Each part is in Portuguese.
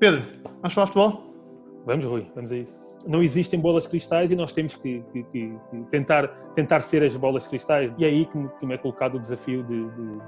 Pedro, vamos falar de futebol? Vamos, Rui, vamos a isso. Não existem bolas cristais e nós temos que, que, que, que tentar, tentar ser as bolas cristais. E é aí que me, que me é colocado o desafio de, de,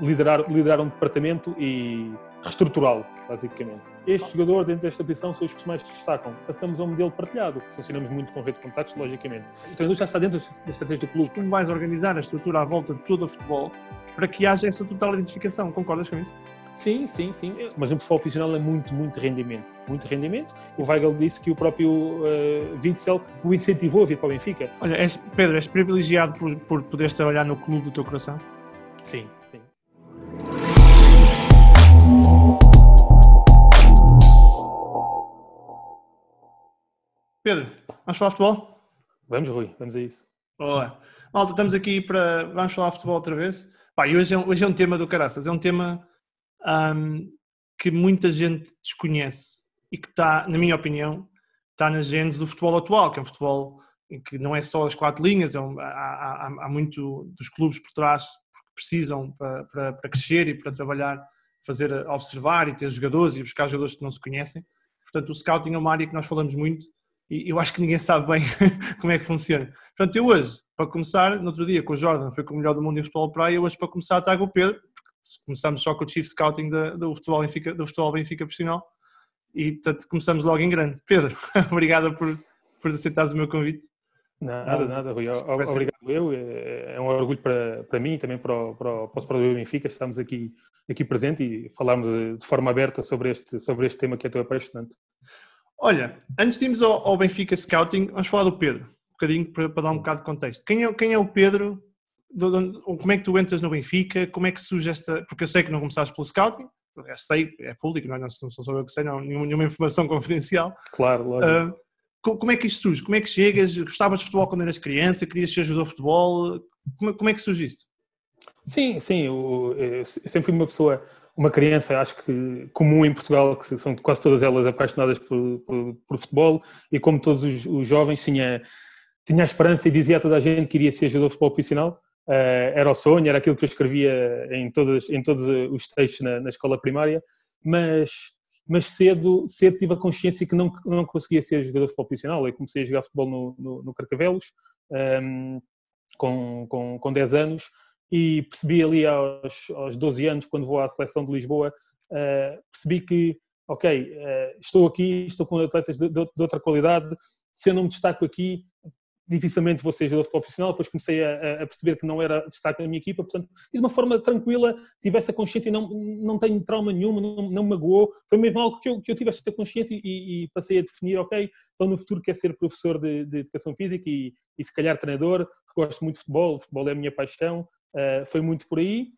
de liderar, liderar um departamento e reestruturá-lo, basicamente. Este jogador, dentro desta posição, são os que mais se destacam. Passamos a um modelo partilhado. Funcionamos muito com rede de contactos, logicamente. O treinador já está dentro da estratégia do clube. Como vais organizar a estrutura à volta de todo o futebol para que haja essa total identificação? Concordas com isso? Sim, sim, sim. Mas no futebol profissional é muito, muito rendimento. Muito rendimento. O Weigl disse que o próprio uh, Witzel o incentivou a vir para o Benfica. Olha, és, Pedro, és privilegiado por, por poderes trabalhar no clube do teu coração? Sim, sim. Pedro, vamos falar futebol? Vamos, Rui, vamos a isso. Boa. Malta, estamos aqui para. Vamos falar de futebol outra vez. Pá, e hoje é, hoje é um tema do caraças. É um tema um, que muita gente desconhece e que está, na minha opinião, está na genes do futebol atual, que é um futebol em que não é só as quatro linhas, é um, há, há, há, muito dos clubes por trás que precisam para, para, para, crescer e para trabalhar, fazer, observar e ter jogadores e buscar jogadores que não se conhecem. Portanto, o scouting é uma área que nós falamos muito e eu acho que ninguém sabe bem como é que funciona. Portanto, eu hoje, para começar, no outro dia com o Jordan, foi com o melhor do mundo em futebol praia, hoje para começar trago o Pedro, começamos só com o Chief Scouting da, do, futebol Benfica, do futebol Benfica profissional e portanto começamos logo em grande. Pedro, obrigado por, por aceitares o meu convite. Nada, nada, Rui. Obrigado eu. É, é um orgulho para, para mim e também para o, para o, para o Benfica. Estamos aqui, aqui presente e falarmos de forma aberta sobre este, sobre este tema que é tão apaixonante. Olha, antes de irmos ao, ao Benfica Scouting, vamos falar do Pedro, um bocadinho para, para dar um bocado de contexto. Quem é, quem é o Pedro como é que tu entras no Benfica? Como é que surge esta. Porque eu sei que não começaste pelo scouting, eu sei, é público, não, é? não sou só eu que sei, não, nenhuma, nenhuma informação confidencial. Claro, lógico. Uh, como é que isto surge? Como é que chegas? Gostavas de futebol quando eras criança? Querias ser jogador de futebol? Como, como é que surge isto? Sim, sim, eu, eu, sempre fui uma pessoa, uma criança, acho que comum em Portugal, que são quase todas elas apaixonadas por, por, por futebol, e como todos os, os, jovens, tinha, tinha a esperança e dizia a toda a gente que iria ser jogador de futebol profissional. Uh, era o sonho, era aquilo que eu escrevia em, todos em todos os textos na, na, escola primária, mas, mas cedo, cedo tive a consciência que não, não conseguia ser jogador de futebol profissional. Eu comecei a jogar futebol no, no, no Carcavelos, um, ehm, com, com, com 10 anos, e percebi ali aos, aos 12 anos, quando vou à seleção de Lisboa, uh, percebi que, ok, uh, estou aqui, estou com atletas de, de outra qualidade, se eu não me destaco aqui, dificilmente vou ser jogador profissional, depois comecei a, a, perceber que não era destaque na minha equipa, portanto, de uma forma tranquila, tive essa consciência, não, não tenho trauma nenhum, não, não me magoou, foi mesmo algo que eu, que eu tive esta consciência e, e, passei a definir, ok, então no futuro quero ser professor de, de Educação Física e, e, se calhar treinador, gosto muito de futebol, futebol é a minha paixão, uh, foi muito por aí,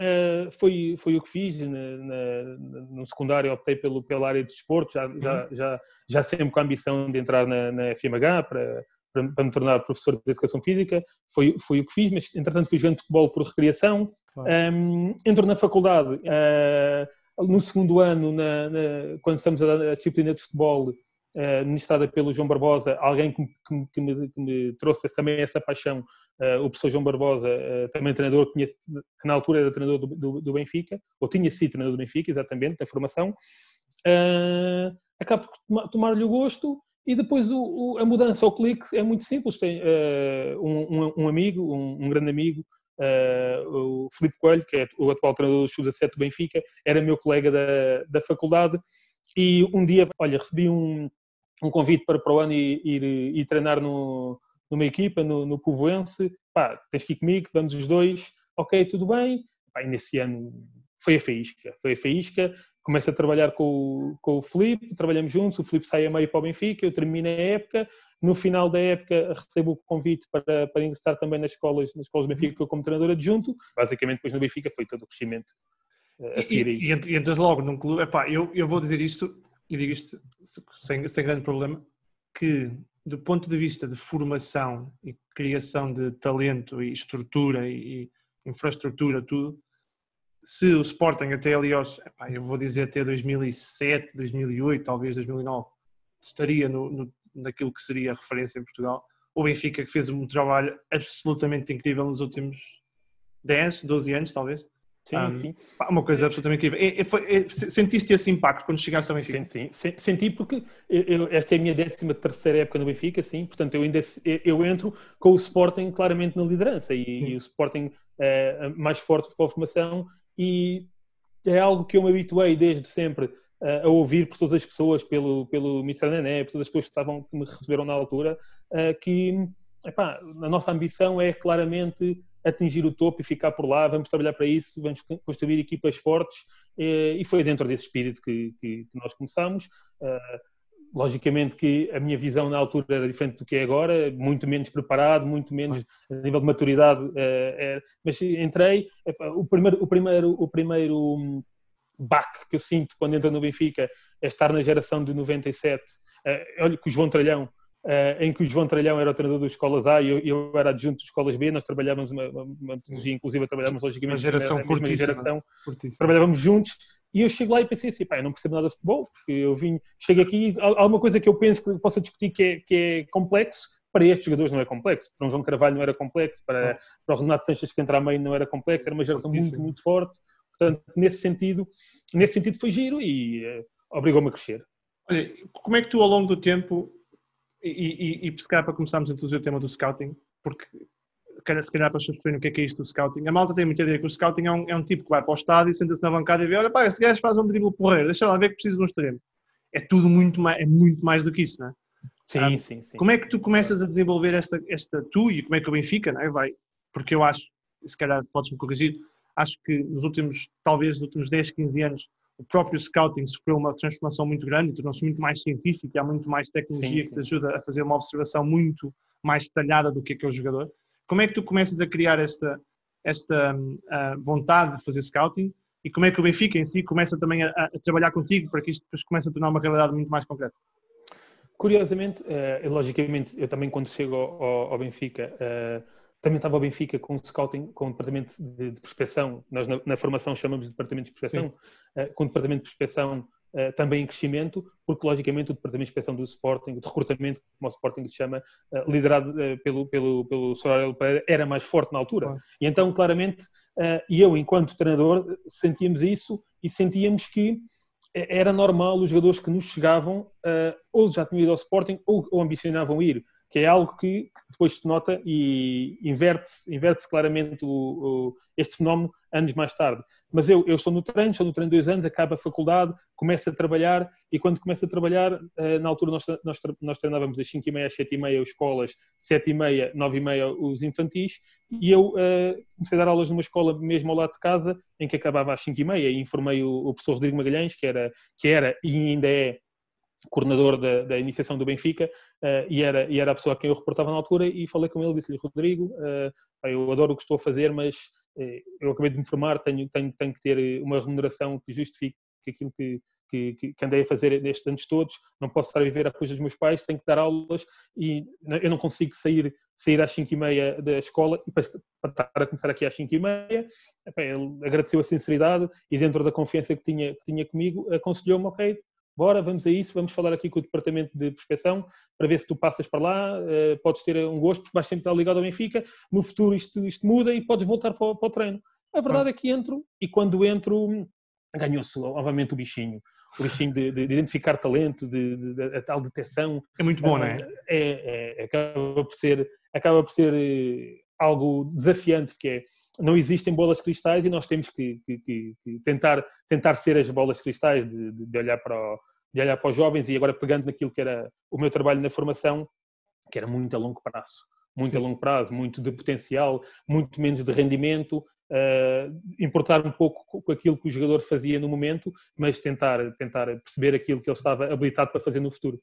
uh, foi, foi o que fiz, na, na, no secundário optei pelo, pela área de desporto, já, já, uhum. já, já sempre com a ambição de entrar na, na FMH para para, para, me tornar professor de Educação Física, foi, foi o que fiz, mas entretanto fui jogando futebol por recreação. Claro. Um, entro na faculdade, uh, no segundo ano, na, na, quando estamos a, a disciplina de futebol, uh, ministrada pelo João Barbosa, alguém que, que, que, me, que me, trouxe também essa paixão, uh, o professor João Barbosa, uh, também treinador, que, que, na altura era treinador do, do, do, Benfica, ou tinha sido treinador do Benfica, exatamente, da formação. Uh, acabo por tomar-lhe o gosto e depois o, o, a mudança ao clique é muito simples. Tem uh, um, um, amigo, um, um grande amigo, uh, o Filipe Coelho, que é o atual treinador do Chus 7 do Benfica, era meu colega da, da faculdade. E um dia, olha, recebi um, um convite para, para o ano ir, ir, ir treinar no, numa equipa, no, no Povoense. Pá, tens que ir comigo, vamos os dois. Ok, tudo bem. Pá, e nesse ano foi a faísca. Foi a faísca. Começo a trabalhar com, com o Felipe, trabalhamos juntos, o Felipe sai a meio para o Benfica, eu termino a época, no final da época recebo o convite para, para ingressar também nas escolas, nas escolas do Benfica como treinador adjunto, basicamente depois no Benfica foi todo o crescimento eh, a seguir e, e, e entras logo num clube, epá, eu, eu vou dizer isto, e digo isto sem, sem grande problema, que do ponto de vista de formação e criação de talento e estrutura e, e infraestrutura, tudo, se o Sporting até ali aos, epá, eu vou dizer até 2007, 2008, talvez 2009, estaria no, no, naquilo que seria a referência em Portugal, o Benfica que fez um trabalho absolutamente incrível nos últimos 10, 12 anos talvez, Sim, um, sim. Uma coisa absolutamente incrível. É, é, é, sentiste esse impacto quando chegaste ao Benfica? Senti, senti porque eu, esta é a minha décima terceira época no Benfica, sim, portanto eu ainda eu entro com o Sporting claramente na liderança e, e o Sporting é, mais forte de formação e é algo que eu me habituei desde sempre a ouvir por todas as pessoas, pelo, pelo Mr. Nené, por todas as pessoas que, estavam, que me receberam na altura, que epá, a nossa ambição é claramente atingir o topo e ficar por lá, vamos trabalhar para isso, vamos construir equipas fortes e foi dentro desse espírito que, que, que nós começamos. Logicamente que a minha visão na altura era diferente do que é agora, muito menos preparado, muito menos a nível de maturidade, é, mas entrei, o primeiro, o primeiro, o primeiro hum, baque que eu sinto quando entro no Benfica é estar na geração de 97, olha que o João Tralhão Uh, em que o João Tralhão era o treinador das escolas A e eu, eu era adjunto de escolas B, nós trabalhávamos uma, uma, uma metodologia, inclusive trabalhávamos logicamente uma geração na, fortíssima, geração, fortíssima. trabalhávamos juntos e eu chego lá e pensei assim, pá, eu não percebo nada de futebol, porque eu vim, chego aqui, há alguma coisa que eu penso que possa discutir que é, que é complexo, para estes jogadores não é complexo, para o João Carvalho não era complexo, para, para o Renato Sanches que entra a meio não era complexo, era uma geração muito, muito forte, portanto, nesse sentido, nesse sentido foi giro e uh, obrigou-me a crescer. Olha, como é que tu ao longo do tempo e, e, e se calhar para começarmos a introduzir o tema do scouting, porque se calhar para as pessoas perceberem o que é, que é isto do scouting, a malta tem muita ideia que o scouting é um, é um tipo que vai para o estádio, senta-se na bancada e vê, olha pá, este gajo faz um drible porreiro, deixa lá ver que precisa de um extremo. É tudo muito mais, é muito mais do que isso, não é? Sim, ah, sim, sim. Como é que tu começas a desenvolver esta, esta tu e como é que o Benfica, não é? Vai, porque eu acho, se calhar podes-me corrigir, acho que nos últimos, talvez nos últimos 10, 15 anos, o próprio scouting sofreu uma transformação muito grande, tornou-se muito mais científico e há muito mais tecnologia sim, que te ajuda a fazer uma observação muito mais detalhada do que é que é o jogador. Como é que tu começas a criar esta, esta uh, vontade de fazer scouting? E como é que o Benfica em si começa também a, a trabalhar contigo para que isto depois comece a tornar uma realidade muito mais concreta? Curiosamente, uh, logicamente, eu também quando chego ao, ao Benfica, uh, também estava o Benfica com o scouting, com o departamento de, de prospecção, nós na, na, formação chamamos de departamento de prospecção, uh, com o departamento de prospecção uh, também em crescimento, porque logicamente o departamento de prospecção do Sporting, de recrutamento, como o Sporting lhe chama, uh, liderado pelo, pelo, pelo Sr. Pereira, era mais forte na altura. E então, claramente, e eu, enquanto treinador, sentíamos isso e sentíamos que era normal os jogadores que nos chegavam ou já tinham ido ao Sporting ou, ou ambicionavam ir que é algo que, que depois se nota e inverte-se inverte claramente o, o, este fenómeno anos mais tarde. Mas eu, eu estou no treino, estou no treino dois anos, acabo a faculdade, começo a trabalhar e quando começo a trabalhar, eh, na altura nós, nós, nós treinávamos das 5 e meia às 7 e meia as escolas, 7 e meia, 9 e meia os infantis e eu uh, comecei a dar aulas numa escola mesmo ao lado de casa, em que acabava às 5 e meia e informei o, o professor Rodrigo Magalhães, que era, que era e ainda é coordenador da, da, iniciação do Benfica uh, e, era, e era a pessoa a quem eu reportava na altura e falei com ele, disse-lhe, Rodrigo, uh, eu adoro o que estou a fazer, mas uh, eu acabei de me formar, tenho, tenho, tenho que ter uma remuneração que justifique aquilo que, que, que, andei a fazer nestes anos todos, não posso estar a viver a coisa dos meus pais, tenho que dar aulas e eu não consigo sair, sair às 5 e meia da escola e para, para estar a começar aqui às 5 e meia, ele agradeceu a sinceridade e dentro da confiança que tinha, que tinha comigo, aconselhou-me, ok, bora, vamos a isso, vamos falar aqui com o departamento de prospeção para ver se tu passas para lá, uh, podes ter um gosto, porque vais sempre estar ligado ao Benfica, no futuro isto, isto muda e podes voltar para o, para o treino. A verdade ah. é que entro e quando entro ganhou-se novamente o bichinho, o bichinho de, de, de identificar talento, de, de, a tal detecção. É muito bom, não é? é? É, acaba por ser, acaba por ser eh, algo desafiante, que é não existem bolas cristais e nós temos que, que, que, tentar, tentar ser as bolas cristais, de, de, olhar para o, de olhar para os jovens e agora pegando naquilo que era o meu trabalho na formação, que era muito a longo prazo. Muito Sim. a longo prazo, muito de potencial, muito menos de rendimento, uh, importar um pouco com aquilo que o jogador fazia no momento, mas tentar, tentar perceber aquilo que ele estava habilitado para fazer no futuro.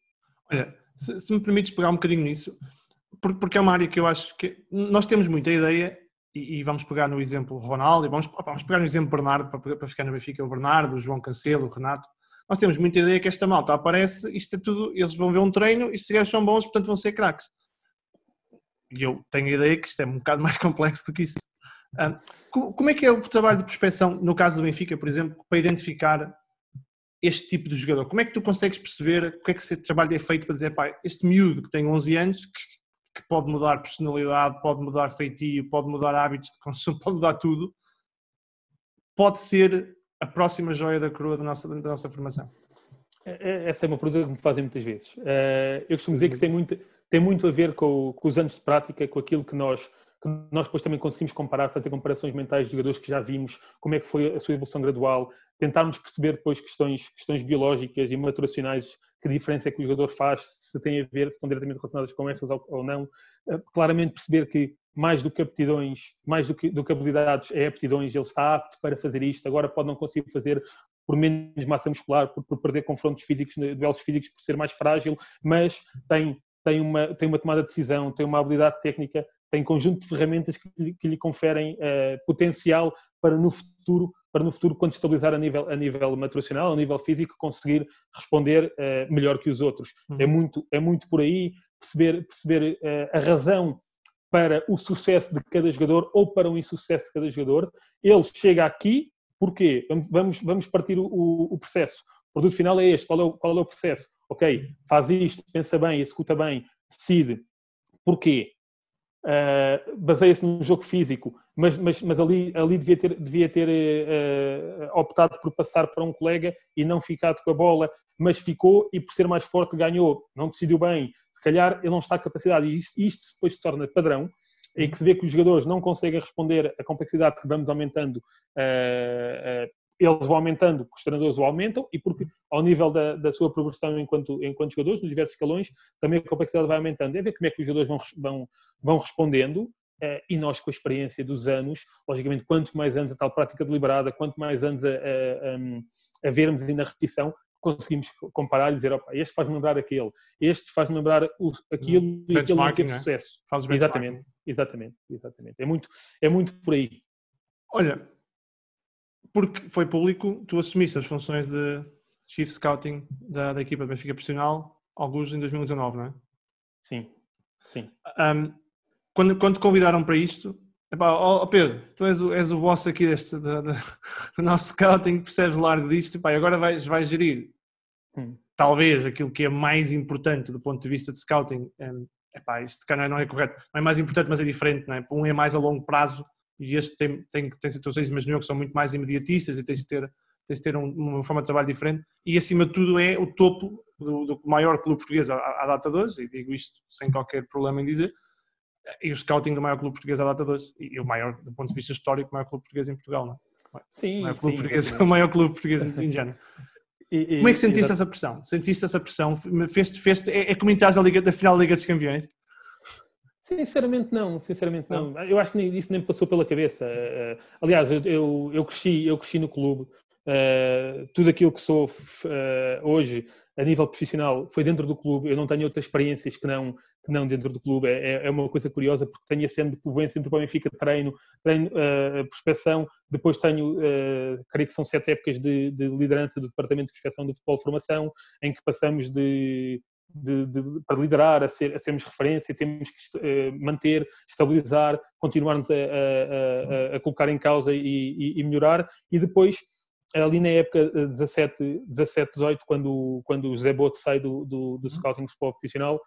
Olha, se, se me permites pegar um bocadinho nisso, porque é uma área que eu acho que nós temos muita ideia e, vamos pegar no exemplo Ronaldo, e vamos, vamos pegar no exemplo Bernardo, para, para ficar no Benfica, o Bernardo, o João Cancelo, o Renato. Nós temos muita ideia que esta malta aparece, isto é tudo, eles vão ver um treino, e estes gajos são bons, portanto vão ser craques. E eu tenho a ideia que isto é um bocado mais complexo do que isso. como é que é o trabalho de prospecção, no caso do Benfica, por exemplo, para identificar este tipo de jogador? Como é que tu consegues perceber o que é que esse trabalho é feito para dizer, pá, este miúdo que tem 11 anos, que que pode mudar personalidade, pode mudar feitio, pode mudar hábitos de consumo, pode mudar tudo. pode ser a próxima joia da coroa da nossa, da nossa formação? É, é, essa é uma pergunta que me fazem muitas vezes. Eh, eu costumo dizer que tem muito, tem muito a ver com, com os anos de prática, com aquilo que nós que nós depois também conseguimos comparar, fazer comparações mentais de jogadores que já vimos, como é que foi a sua evolução gradual, tentarmos perceber depois questões, questões biológicas e maturacionais, que diferença é que o jogador faz, se tem a ver, se estão diretamente relacionadas com estas ou, não. Eh, claramente perceber que mais do que aptidões, mais do que, do que habilidades, é aptidões, ele está apto para fazer isto, agora pode não conseguir fazer por menos massa muscular, por, por perder confrontos físicos, duelos físicos, por ser mais frágil, mas tem, tem, uma, tem uma tomada de decisão, tem uma habilidade técnica tem conjunto de ferramentas que, lhe, que lhe conferem uh, potencial para no futuro, para no futuro quando estabilizar a nível a nível maturacional, a nível físico, conseguir responder uh, melhor que os outros. Uhum. É muito é muito por aí perceber perceber uh, a razão para o sucesso de cada jogador ou para o insucesso de cada jogador. Ele chega aqui porque vamos vamos partir o, o processo. O produto final é este. Qual é o, qual é o processo? Ok, faz isto, pensa bem, executa bem, decide. Porquê? uh, baseia-se num jogo físico, mas, mas, mas ali, ali devia ter, devia ter uh, optado por passar para um colega e não ficado com a bola, mas ficou e por ser mais forte ganhou, não decidiu bem, se calhar ele não está a capacidade, e isto, isto depois se torna padrão, em que se vê que os jogadores não conseguem responder à complexidade que vamos aumentando uh, eles vão aumentando porque os treinadores o aumentam e porque, ao nível da, da sua progressão enquanto, enquanto jogadores, nos diversos escalões, também a complexidade vai aumentando. É ver como é que os jogadores vão, vão, vão respondendo eh, e nós, com a experiência dos anos, logicamente, quanto mais anos a tal prática deliberada, quanto mais anos a, a, a vermos ainda a repetição, conseguimos comparar e dizer, opa, este faz-me lembrar aquele, este faz-me lembrar o, aquilo e aquele não teve é? sucesso. Faz exatamente, exatamente, exatamente. É muito, é muito por aí. Olha, porque foi público, tu assumiste as funções de Chief Scouting da, da equipa de Benfica Profissional, alguns em 2019, não é? Sim, sim. Um, quando, quando te convidaram para isto, epá, oh, Pedro, tu és o, és o boss aqui deste, do, do, do nosso scouting, percebes largo disto, epá, e agora vais, vais gerir hum. talvez aquilo que é mais importante do ponto de vista de scouting. Um, epá, isto não é correto, não é mais importante, mas é diferente, não é? Um é mais a longo prazo e este tem, tem, tem situações, imagino que são muito mais imediatistas e tens de ter, tens de ter um, uma forma de trabalho diferente e acima de tudo é o topo do, do maior clube português à, à, data de hoje, e digo isto sem qualquer problema em dizer, e o scouting do maior clube português à data de hoje, e o maior, do ponto de vista histórico, o maior clube português em Portugal, não é? Sim, o maior clube sim, português, o maior clube português em género. E, e, Como é que sentiste essa pressão? Sentiste essa pressão? Fez, fez, é, é como na, Liga, na final da Liga dos Campeões? Sinceramente não, sinceramente não. não. Eu acho que isso nem me passou pela cabeça. Uh, aliás, eu, eu, eu, cresci, eu cresci no clube. Uh, tudo aquilo que sou uh, hoje a nível profissional foi dentro do clube. Eu não tenho outras experiências que não, que não dentro do clube. É, é, é uma coisa curiosa porque tenho a cena de povoense entre o Benfica, treino, treino uh, prospeção. Depois tenho, uh, creio que são sete épocas de, de liderança do Departamento de Prospeção do Futebol Formação, em que passamos de de, de, para liderar, a, ser, a, sermos referência, temos que uh, manter, estabilizar, continuarmos a, a, a, colocar em causa e, e, e, melhorar. E depois, ali na época 17, 17 18, quando, quando o Zé Boto sai do, do, do. Scouting Futebol Profissional,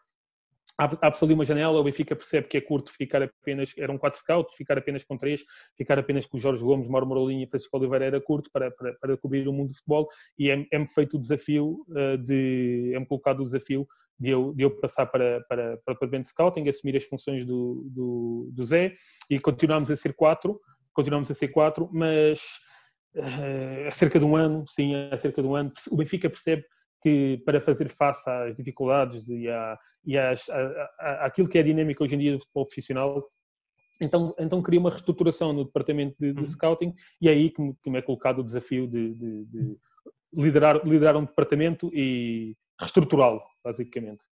abre-se ali uma janela, o Benfica percebe que é curto ficar apenas, eram quatro scouts, ficar apenas com três, ficar apenas com Jorge Gomes, Mauro Morolinha e Francisco Oliveira era curto para, para, para cobrir o mundo do futebol e é-me é feito o desafio uh, de, é-me colocado o desafio de eu, de eu passar para, para, para o departamento de scouting, assumir as funções do, do, do Zé e continuamos a ser quatro, continuamos a ser quatro, mas há cerca de um ano, sim, há cerca de um ano, o Benfica percebe que para fazer face às dificuldades e, à, e às, à, àquilo que é a dinâmica hoje em dia do futebol profissional, então, então queria uma reestruturação no departamento de, de uhum. scouting e é aí que me, que me, é colocado o desafio de, de, de liderar, liderar um departamento e reestruturá-lo, basicamente.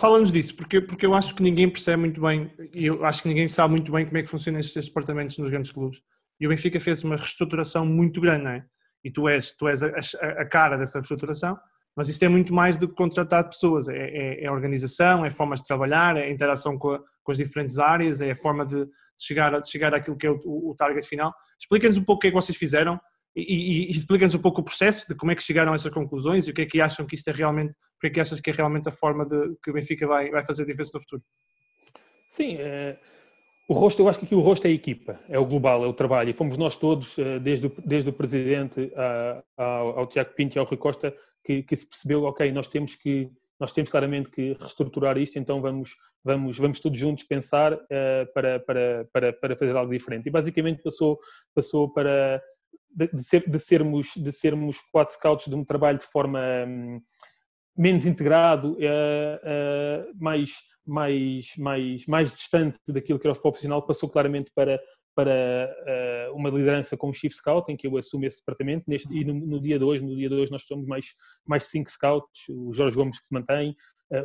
Fala-nos disso, porque, porque eu acho que ninguém percebe muito bem, e eu acho que ninguém sabe muito bem como é que funcionam estes departamentos nos grandes clubes. E o Benfica fez uma reestruturação muito grande, não é? e tu és, tu és a, a, cara dessa reestruturação, mas isto é muito mais do que contratar pessoas, é, é, é organização, é formas de trabalhar, é interação com, a, com, as diferentes áreas, é a forma de, chegar, de chegar àquilo que é o, o target final. Explica-nos um pouco o que é que vocês fizeram e, e, e explica-nos um pouco o processo de como é que chegaram a essas conclusões e o que é que acham que isto é realmente, porque é que achas que é realmente a forma de que o Benfica vai, vai fazer a diferença no futuro. Sim, é O rosto, eu acho que aqui o rosto é a equipa, é o global, é o trabalho. E fomos nós todos, eh, desde o, desde o presidente ao, ao Tiago Pinto e ao Rui Costa, que, que, se percebeu, ok, nós temos que nós temos claramente que reestruturar isto, então vamos, vamos, vamos todos juntos pensar uh, para, para, para, para fazer algo diferente. E basicamente passou, passou para de, de, ser, de sermos, de sermos quatro scouts de um trabalho de forma um, menos integrado, uh, uh, mais, mais, mais, mais distante daquilo que era o profissional, passou claramente para, para uh, uma liderança com o Chief Scout, em que eu assumo esse departamento, Neste, e no, no, dia de hoje, no dia de hoje nós somos mais, mais cinco scouts, o Jorge Gomes que se mantém,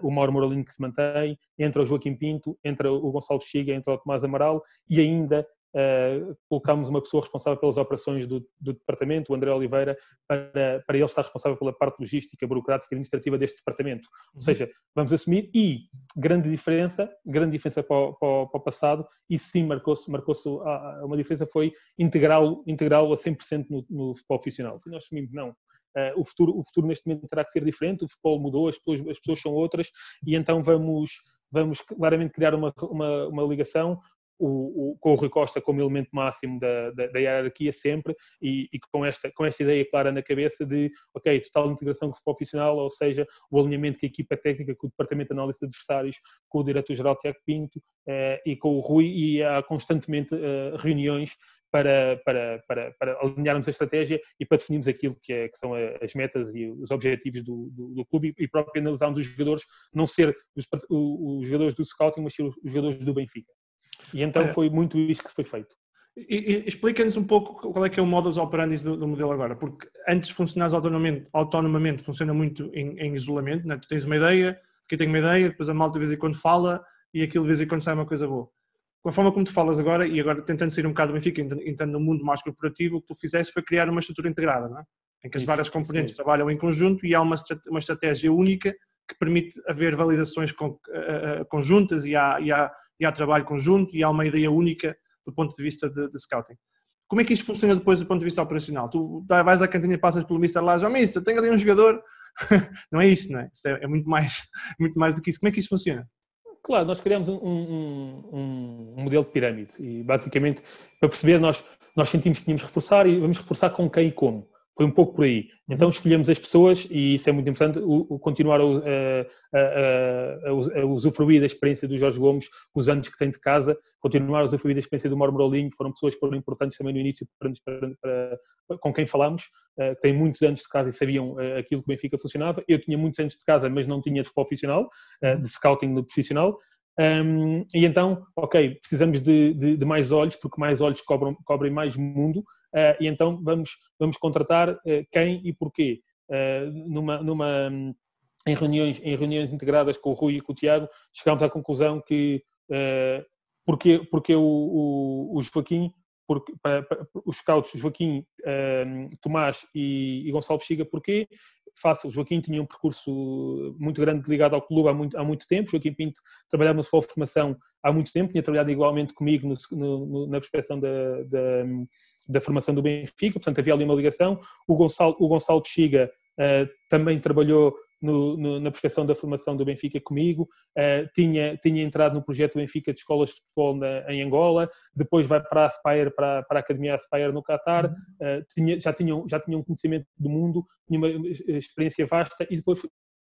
o Mauro Moralino que se mantém, entra o Joaquim Pinto, entra o Gonçalo Chiga, entra o Tomás Amaral, e ainda Uh, colocámos uma pessoa responsável pelas operações do, do, departamento, o André Oliveira, para, para ele estar responsável pela parte logística, burocrática e administrativa deste departamento. Ou uhum. seja, vamos assumir e grande diferença, grande diferença para o, para o, para o passado e sim marcou-se, marcou-se uma diferença foi integrá-lo integrá a 100% no, no futebol profissional. E nós assumimos não. Uh, o, futuro, o futuro neste momento terá que ser diferente, o futebol mudou, as pessoas, as pessoas são outras e então vamos, vamos claramente criar uma, uma, uma ligação o, o, com o Rui Costa como elemento máximo da, da, da hierarquia sempre e, e, com, esta, com esta ideia clara na cabeça de, ok, total integração com o profissional, ou seja, o alinhamento com a equipa técnica, com o departamento de análise de adversários, com o diretor-geral Tiago Pinto eh, e com o Rui e há constantemente eh, reuniões para, para, para, para, alinharmos a estratégia e para definirmos aquilo que, é, que são as metas e os objetivos do, do, do clube e, próprio analisarmos os jogadores, não ser os, os, jogadores do scouting, mas ser os jogadores do Benfica. E então foi muito isso que foi feito. Explica-nos um pouco qual é que é o modus operandi do, do modelo agora, porque antes de funcionares autonomamente, autonomamente funciona muito em, em isolamento, né? tu tens uma ideia, aqui tenho uma ideia, depois a malta de vez em quando fala e aquilo de vez em quando sai uma coisa boa. Com a forma como tu falas agora, e agora tentando sair um bocado do Benfica, entrando no mundo mais corporativo, o que tu fizeste foi criar uma estrutura integrada, não é? em que as várias componentes sim. trabalham em conjunto e há uma, uma estratégia única que permite haver validações conjuntas e há, e há e há trabalho conjunto e há uma ideia única do ponto de vista de, de scouting. Como é que isto funciona depois do ponto de vista operacional? Tu vais à cantina passas pelo Mr. lá oh Mister, tenho ali um jogador. não é isto, não é? Isto é, é, muito, mais, muito mais do que isso. Como é que isto funciona? Claro, nós criamos um, um, um, modelo de pirâmide e basicamente para perceber nós, nós sentimos que tínhamos reforçar e vamos reforçar com quem e como. Foi um pouco por aí. Então escolhemos as pessoas, e isso é muito importante, o, o continuar a, a, a, a, usufruir da experiência do Jorge Gomes, os anos que tem de casa, continuar a usufruir da experiência do Mauro Morolinho, foram pessoas que foram importantes também no início para, para, para, com quem falamos, uh, que têm muitos anos de casa e sabiam uh, aquilo que o Benfica funcionava. Eu tinha muitos anos de casa, mas não tinha de profissional, uh, de scouting no profissional. Um, e então, ok, precisamos de, de, de, mais olhos, porque mais olhos cobram, cobrem mais mundo, e então vamos, vamos contratar uh, quem e porquê. Uh, numa, numa, em, reuniões, em reuniões integradas com o Rui e com o Tiago, chegámos à conclusão que porque, porque o, o, o Joaquim porque, para, para, os scouts Joaquim, Tomás e, e Gonçalo Bexiga, porquê? Fácil. Joaquim tinha um percurso muito grande ligado ao clube há muito, há muito tempo. Joaquim Pinto trabalhava na sua formação há muito tempo, tinha trabalhado igualmente comigo no, no, na prospeção da, da, da, formação do Benfica, portanto havia ali uma ligação. O Gonçalo, o Gonçalo Bexiga uh, também trabalhou no, no, na prospeção da formação do Benfica comigo, uh, tinha, tinha entrado no projeto Benfica de escolas de futebol na, em Angola, depois vai para a Aspire, para, para a Academia Aspire no Qatar, uh, tinha, já, tinha, já tinha um conhecimento do mundo, tinha uma experiência vasta e depois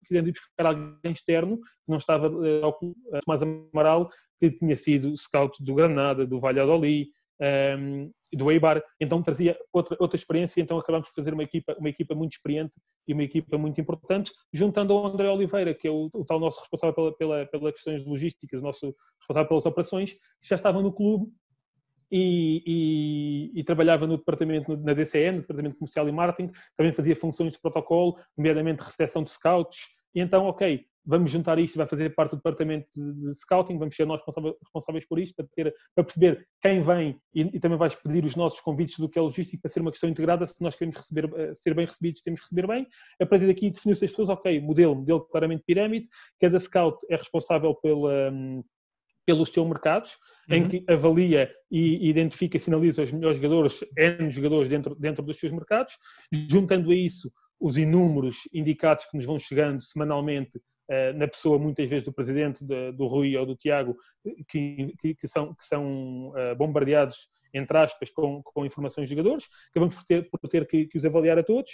querendo ir buscar alguém externo, que não estava uh, Tomás Amaral, que tinha sido scout do Granada, do Valladolid, um, ehm, do Eibar, então trazia outra, outra experiência, então acabamos de fazer uma equipa, uma equipa muito experiente e uma equipa muito importante, juntando ao André Oliveira, que é o, o tal nosso responsável pela, pela, pela questões de logística, o nosso responsável pelas operações, que já estava no clube e, e, e, trabalhava no departamento na DCN, no departamento comercial e marketing, também fazia funções de protocolo, nomeadamente recepção de scouts, e então, ok, vamos juntar isto, vai fazer parte do departamento de scouting, vamos ser nós responsáveis por isto, para, ter, para perceber quem vem e, e, também vais pedir os nossos convites do que é logístico para ser uma questão integrada, se nós queremos receber, eh, ser bem recebidos, temos que receber bem. A partir daqui definiu-se as pessoas, ok, modelo, modelo claramente pirâmide, cada scout é responsável pela, hum, pelos seus mercados, uhum. em que avalia e identifica e sinaliza os melhores jogadores, N jogadores dentro, dentro dos seus mercados, juntando a isso os inúmeros indicados que nos vão chegando semanalmente na pessoa, muitas vezes, do presidente, do Rui ou do Tiago, que, que, são, que são bombardeados, entre aspas, com, com informações de jogadores, acabamos por ter, por ter que, que os avaliar a todos.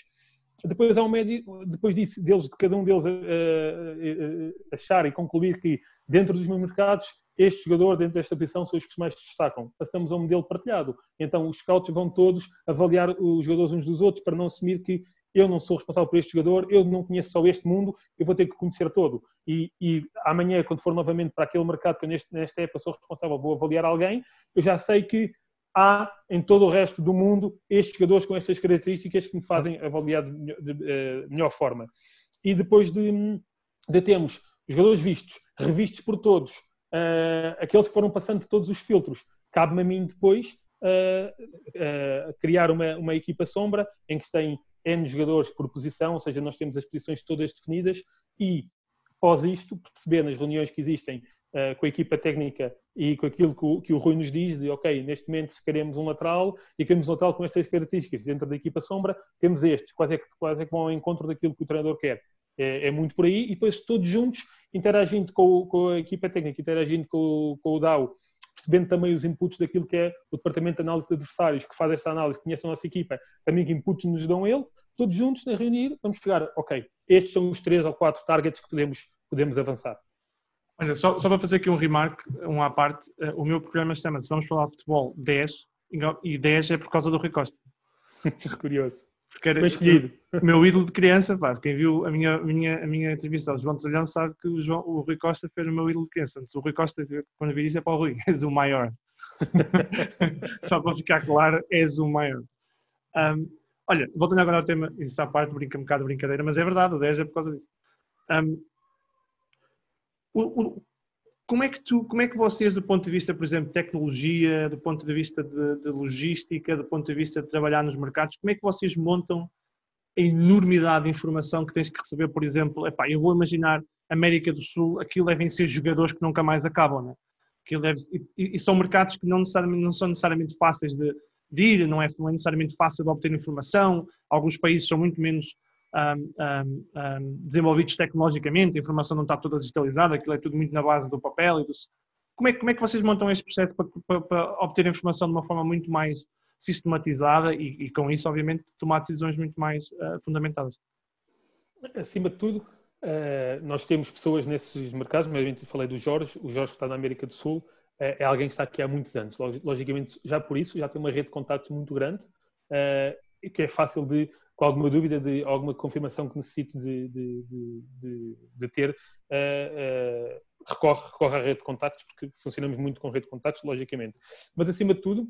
Depois há um médio, depois disso, deles, de cada um deles uh, achar e concluir que dentro dos meus mercados, este jogador dentro desta posição são os que mais destacam. Passamos a um modelo partilhado. Então os scouts vão todos avaliar os jogadores uns dos outros para não assumir que eu não sou responsável por este jogador, eu não conheço só este mundo, eu vou ter que conhecer todo. E, e amanhã, quando for novamente para aquele mercado que eu neste, nesta época sou responsável, vou avaliar alguém, eu já sei que há em todo o resto do mundo estes jogadores com estas características que me fazem avaliar de, de, de, eh, melhor forma. E depois de, de termos jogadores vistos, revistos por todos, uh, aqueles que foram passando de todos os filtros, cabe-me a mim depois uh, uh, criar uma, uma equipa sombra em que tem N jogadores por posição, ou seja, nós temos as posições todas definidas e, após isto, perceber nas reuniões que existem uh, com a equipa técnica e com aquilo que o, que o, Rui nos diz, de ok, neste momento queremos um lateral e queremos um lateral com estas características dentro da equipa sombra, temos estes, quais é que, é que vão ao encontro daquilo que o treinador quer. É, é muito por aí, e depois todos juntos, interagindo com, com a equipa técnica, interagindo com, com o DAO, percebendo também os inputs daquilo que é o departamento de análise de adversários, que faz esta análise, conhece a nossa equipa, também que inputs nos dão ele, todos juntos a reunir, vamos chegar, ok, estes são os três ou quatro targets que podemos, podemos avançar. Olha, só, só para fazer aqui um remark, um à parte, uh, o meu programa chama-se Vamos Falar de Futebol 10 e 10 é por causa do Rui Costa. Curioso. Porque era escolhido. O meu ídolo de criança, pá, quem viu a minha, a minha, a minha entrevista ao João Trilhão sabe que o, João, o Rui Costa foi o meu ídolo de criança. O Rui Costa, quando vi isso, é para o Rui, és o maior. Só para ficar claro, és o maior. Um, olha, voltando agora ao tema, isso à parte, brinca um bocado de brincadeira, mas é verdade, o 10 é por causa disso. Um, o, o, como é que tu, como é que vocês, do ponto de vista, por exemplo, de tecnologia, do ponto de vista de, de, logística, do ponto de vista de trabalhar nos mercados, como é que vocês montam a enormidade de informação que tens que receber, por exemplo, epá, eu vou imaginar América do Sul, aquilo devem ser jogadores que nunca mais acabam, né? Aquilo deve, e, e, são mercados que não, necessariamente, não são necessariamente fáceis de, de ir, não é, não é necessariamente fácil de obter informação, alguns países são muito menos desenvolvidos tecnologicamente, a informação não está toda digitalizada, aquilo é tudo muito na base do papel e dos... Como é, como é que vocês montam este processo para, para, para obter informação de uma forma muito mais sistematizada e, e com isso, obviamente, tomar decisões muito mais uh, fundamentadas? Acima de tudo, uh, nós temos pessoas nesses mercados, mas falei do Jorge, o Jorge que está na América do Sul, uh, é alguém que está aqui há muitos anos. Logicamente, já por isso, já tem uma rede de contatos muito grande, e que é fácil de com alguma dúvida de alguma confirmação que necessite de, de, de, de ter, uh, uh, recorre, recorre à rede de contactos, porque funcionamos muito com rede de contactos, logicamente. Mas, acima de tudo,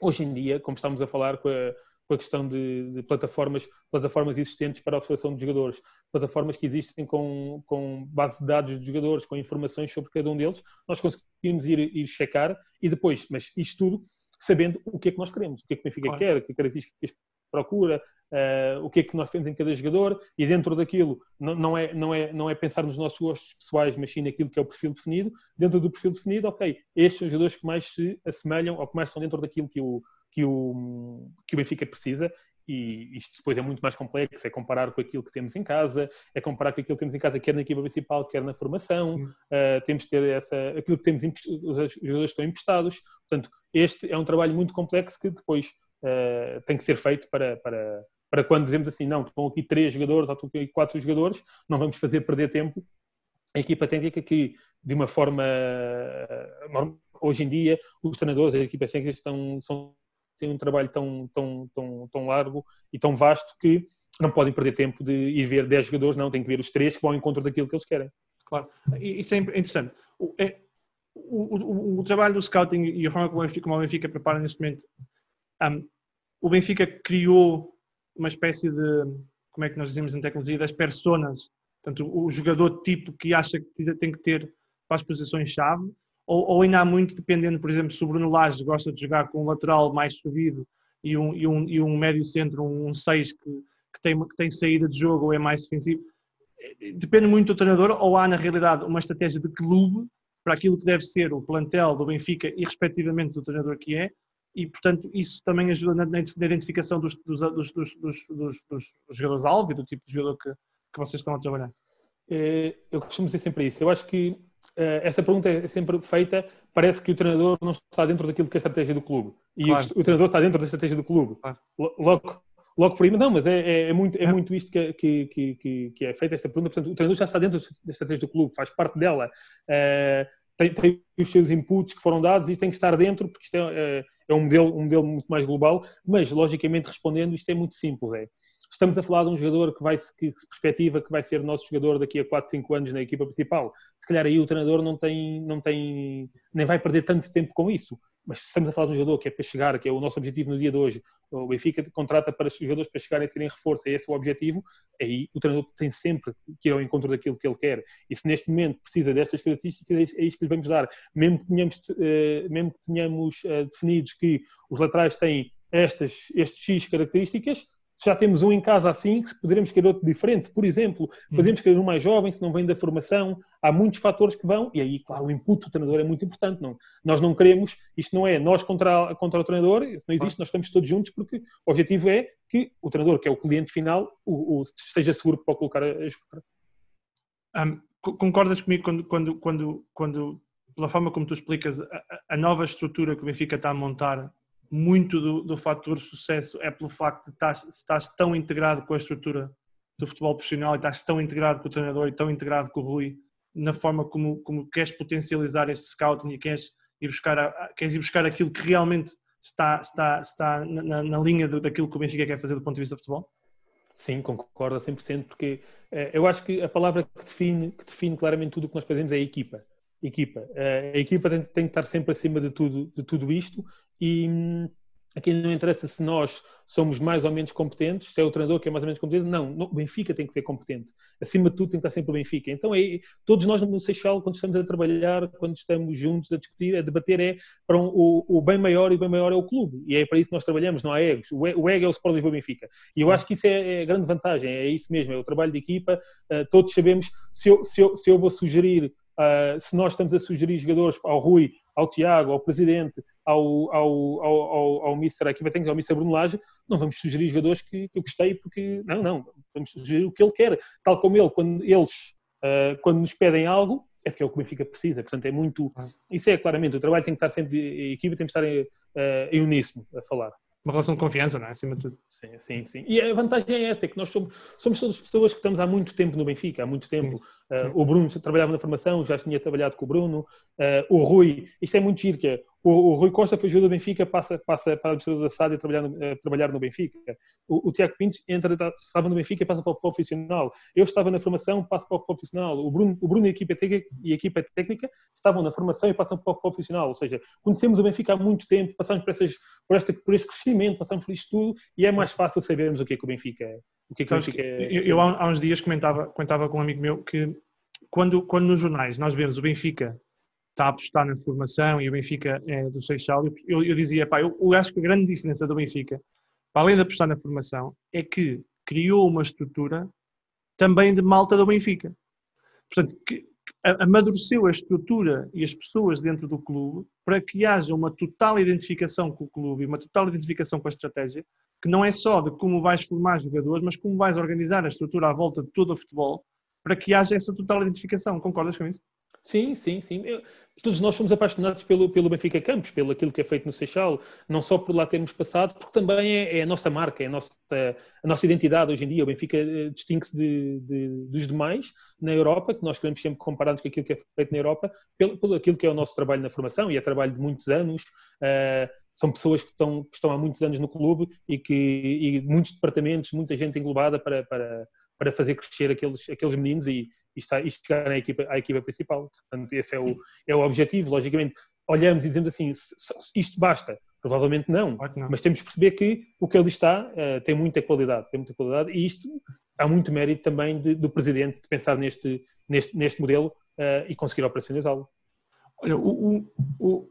hoje em dia, como estamos a falar com a, com a questão de, de, plataformas, plataformas existentes para a observação de jogadores, plataformas que existem com, com base de dados de jogadores, com informações sobre cada um deles, nós conseguimos ir, ir checar e depois, mas isto tudo sabendo o que é que nós queremos, o que é que o Benfica claro. quer, que características procura, uh, o que é que nós queremos em cada jogador e dentro daquilo não, não, é, não, é, não é pensar nos nossos gostos pessoais, mas sim naquilo que é o perfil definido. Dentro do perfil definido, ok, estes são os jogadores que mais se assemelham ou que mais estão dentro daquilo que o, que o, que o Benfica precisa e isto depois é muito mais complexo, é comparar com aquilo que temos em casa, é comparar com aquilo que temos em casa, quer na equipa principal, quer na formação, uh, temos de ter essa, aquilo que temos, os jogadores estão emprestados, portanto, este é um trabalho muito complexo que depois uh, tem que ser feito para, para, para quando dizemos assim, não, estão aqui três jogadores ou estão aqui quatro jogadores, não vamos fazer perder tempo. A equipa técnica que, de uma forma, hoje em dia, os treinadores, as equipas técnicas estão, são, têm um trabalho tão, tão, tão, tão largo e tão vasto que não podem perder tempo de ir ver 10 jogadores, não, tem que ver os três que vão ao encontro daquilo que eles querem. Claro, isso é interessante. O, é, o, o, o, trabalho do scouting e a forma como o Benfica, como o Benfica prepara neste momento um, o Benfica criou uma espécie de, como é que nós dizemos em tecnologia, das personas. Portanto, o jogador tipo que acha que tem que ter para as posições-chave, ou, ou, ainda há muito dependendo, por exemplo, se o Bruno gosta de jogar com um lateral mais subido e um, e um, e um médio centro, um 6 que, que, tem, que tem saída de jogo ou é mais defensivo. Depende muito do treinador, ou há na realidade uma estratégia de clube para aquilo que deve ser o plantel do Benfica e respectivamente do treinador que é, e, portanto, isso também ajuda na, na identificação dos, dos, dos, dos, dos jogadores-alvo e do tipo de jogador que, que vocês estão a trabalhar. Eh, eu costumo dizer sempre isso. Eu acho que eh, essa pergunta é sempre feita, parece que o treinador não está dentro daquilo que é a estratégia do clube. E claro. o, treinador está dentro da estratégia do clube. Claro. Logo, logo por aí, não, mas é, é, é muito, é, é, muito isto que, que, que, que, é feita essa pergunta. Portanto, o treinador já está dentro da estratégia do clube, faz parte dela. Uh, tem, tem, os seus inputs que foram dados e tem que estar dentro, porque isto é, é um, modelo, um modelo muito mais global, mas logicamente respondendo, isto é muito simples. É, estamos a falar de um jogador que vai que perspectiva que vai ser nosso jogador daqui a 4, 5 anos na equipa principal. Se calhar aí o treinador não tem, não tem nem vai perder tanto tempo com isso. Mas estamos a falar de um jogador que é para chegar, que é o nosso objetivo no dia de hoje, o Benfica contrata para os jogadores para chegarem a serem reforço, é esse o objetivo, aí o treinador tem sempre que ir ao encontro daquilo que ele quer. E se neste momento precisa destas características, é isso que lhe vamos dar. Mesmo que tenhamos, eh, mesmo que tenhamos eh, definidos que os laterais têm estas, estes X características, se já temos um em casa assim, poderemos querer outro diferente. Por exemplo, podemos querer um mais jovem, se não vem da formação. Há muitos fatores que vão, e aí, claro, o input do treinador é muito importante. Não? Nós não queremos, isto não é nós contra, contra o treinador, isso não existe, nós estamos todos juntos, porque o objetivo é que o treinador, que é o cliente final, o, o esteja seguro para colocar a, jogar. Um, concordas comigo quando, quando, quando, quando, pela forma como tu explicas, a, a nova estrutura que o Benfica está a montar muito do, do fator sucesso é pelo facto de estás, estás tão integrado com a estrutura do futebol profissional e estás tão integrado com o treinador e tão integrado com o Rui na forma como, como queres potencializar este scouting e queres ir buscar, a, queres ir buscar aquilo que realmente está, está, está na, na linha do, daquilo que o Benfica quer fazer do ponto de vista do futebol? Sim, concordo a 100%, porque eh, eu acho que a palavra que define, que define claramente tudo o que nós fazemos é a equipa equipa. Eh, a equipa tem, tem, que estar sempre acima de tudo, de tudo isto e hum, aqui não interessa se nós somos mais ou menos competentes, se é o treinador que é mais ou menos competente, não, o Benfica tem que ser competente. Acima de tudo tem que estar sempre o Benfica. Então é, todos nós no Seixal, quando estamos a trabalhar, quando estamos juntos a discutir, a debater, é para um, o, o, bem maior e o bem maior é o clube. E é para isso que nós trabalhamos, não há egos. O, o ego é o Sport Lisboa Benfica. E eu acho que isso é, é, a grande vantagem, é isso mesmo, é o trabalho de equipa. Uh, todos sabemos, se eu, se eu, se eu vou sugerir Uh, se nós estamos a sugerir jogadores ao Rui, ao Tiago, ao Presidente, ao, ao, ao, ao, ao Mister, aqui vai ter ao Mister Bruno Lage, não vamos sugerir jogadores que, que, eu gostei, porque não, não, vamos sugerir o que ele quer, tal como ele, quando eles, uh, quando nos pedem algo, é porque é o que o Benfica precisa, portanto é muito, isso é claramente, o trabalho tem que estar sempre, a equipa tem que estar em, uh, em uníssono a falar uma relação de confiança, não é? Acima de tudo. Sim, sim, sim. E a vantagem é essa, é que nós somos, somos todas pessoas que estamos há muito tempo no Benfica, há muito tempo. Uh, o Bruno trabalhava na formação, já tinha trabalhado com o Bruno. Uh, o Rui, isto é muito giro, é, o, o, Rui Costa foi jogador do Benfica, passa, passa para a administrador da SAD e trabalhar no, uh, trabalhar no Benfica. O, o Tiago Pintos entra, estava no Benfica e passa para o profissional. Eu estava na formação, passo para o profissional. O Bruno, o Bruno e, a equipa técnica, e a equipa técnica estavam na formação e passam para o profissional. Ou seja, conhecemos o Benfica há muito tempo, passamos por, essas, por, este, por este crescimento, passamos por isto tudo e é mais fácil sabermos o que é que o Benfica é. O que é que o Benfica é. Eu, eu há, há uns dias comentava, comentava com um amigo meu que quando, quando nos jornais nós vemos o Benfica está a apostar na formação e o Benfica é do Seixal, eu, eu dizia, pá, eu, eu, acho que a grande diferença do Benfica, para além de apostar na formação, é que criou uma estrutura também de malta do Benfica. Portanto, que, amadureceu a estrutura e as pessoas dentro do clube para que haja uma total identificação com o clube e uma total identificação com a estratégia, que não é só de como vais formar jogadores, mas como vais organizar a estrutura à volta de todo o futebol para que haja essa total identificação. Concordas com isso? Sim, sim, sim. Eu, todos nós somos apaixonados pelo, pelo Benfica Campos, pelo aquilo que é feito no Seixal, não só por lá termos passado, porque também é, é a nossa marca, é a nossa, a nossa identidade hoje em dia. O Benfica eh, distingue-se de, de, dos demais na Europa, que nós queremos sempre comparar com aquilo que é feito na Europa, pelo, pelo aquilo que é o nosso trabalho na formação, e é trabalho de muitos anos. Uh, são pessoas que estão, que estão há muitos anos no clube e que e muitos departamentos, muita gente englobada para, para, para fazer crescer aqueles, aqueles meninos e, e, está, e chegar à equipa, à equipa principal. Portanto, esse é o, é o objetivo. Logicamente, olhamos e dizemos assim: isto basta. Provavelmente não, não. mas temos que perceber que o que ali está uh, tem muita qualidade, tem muita qualidade e isto há muito mérito também de, do presidente de pensar neste, neste, neste modelo uh, e conseguir operacionalizá-lo. Olha, o, o, o,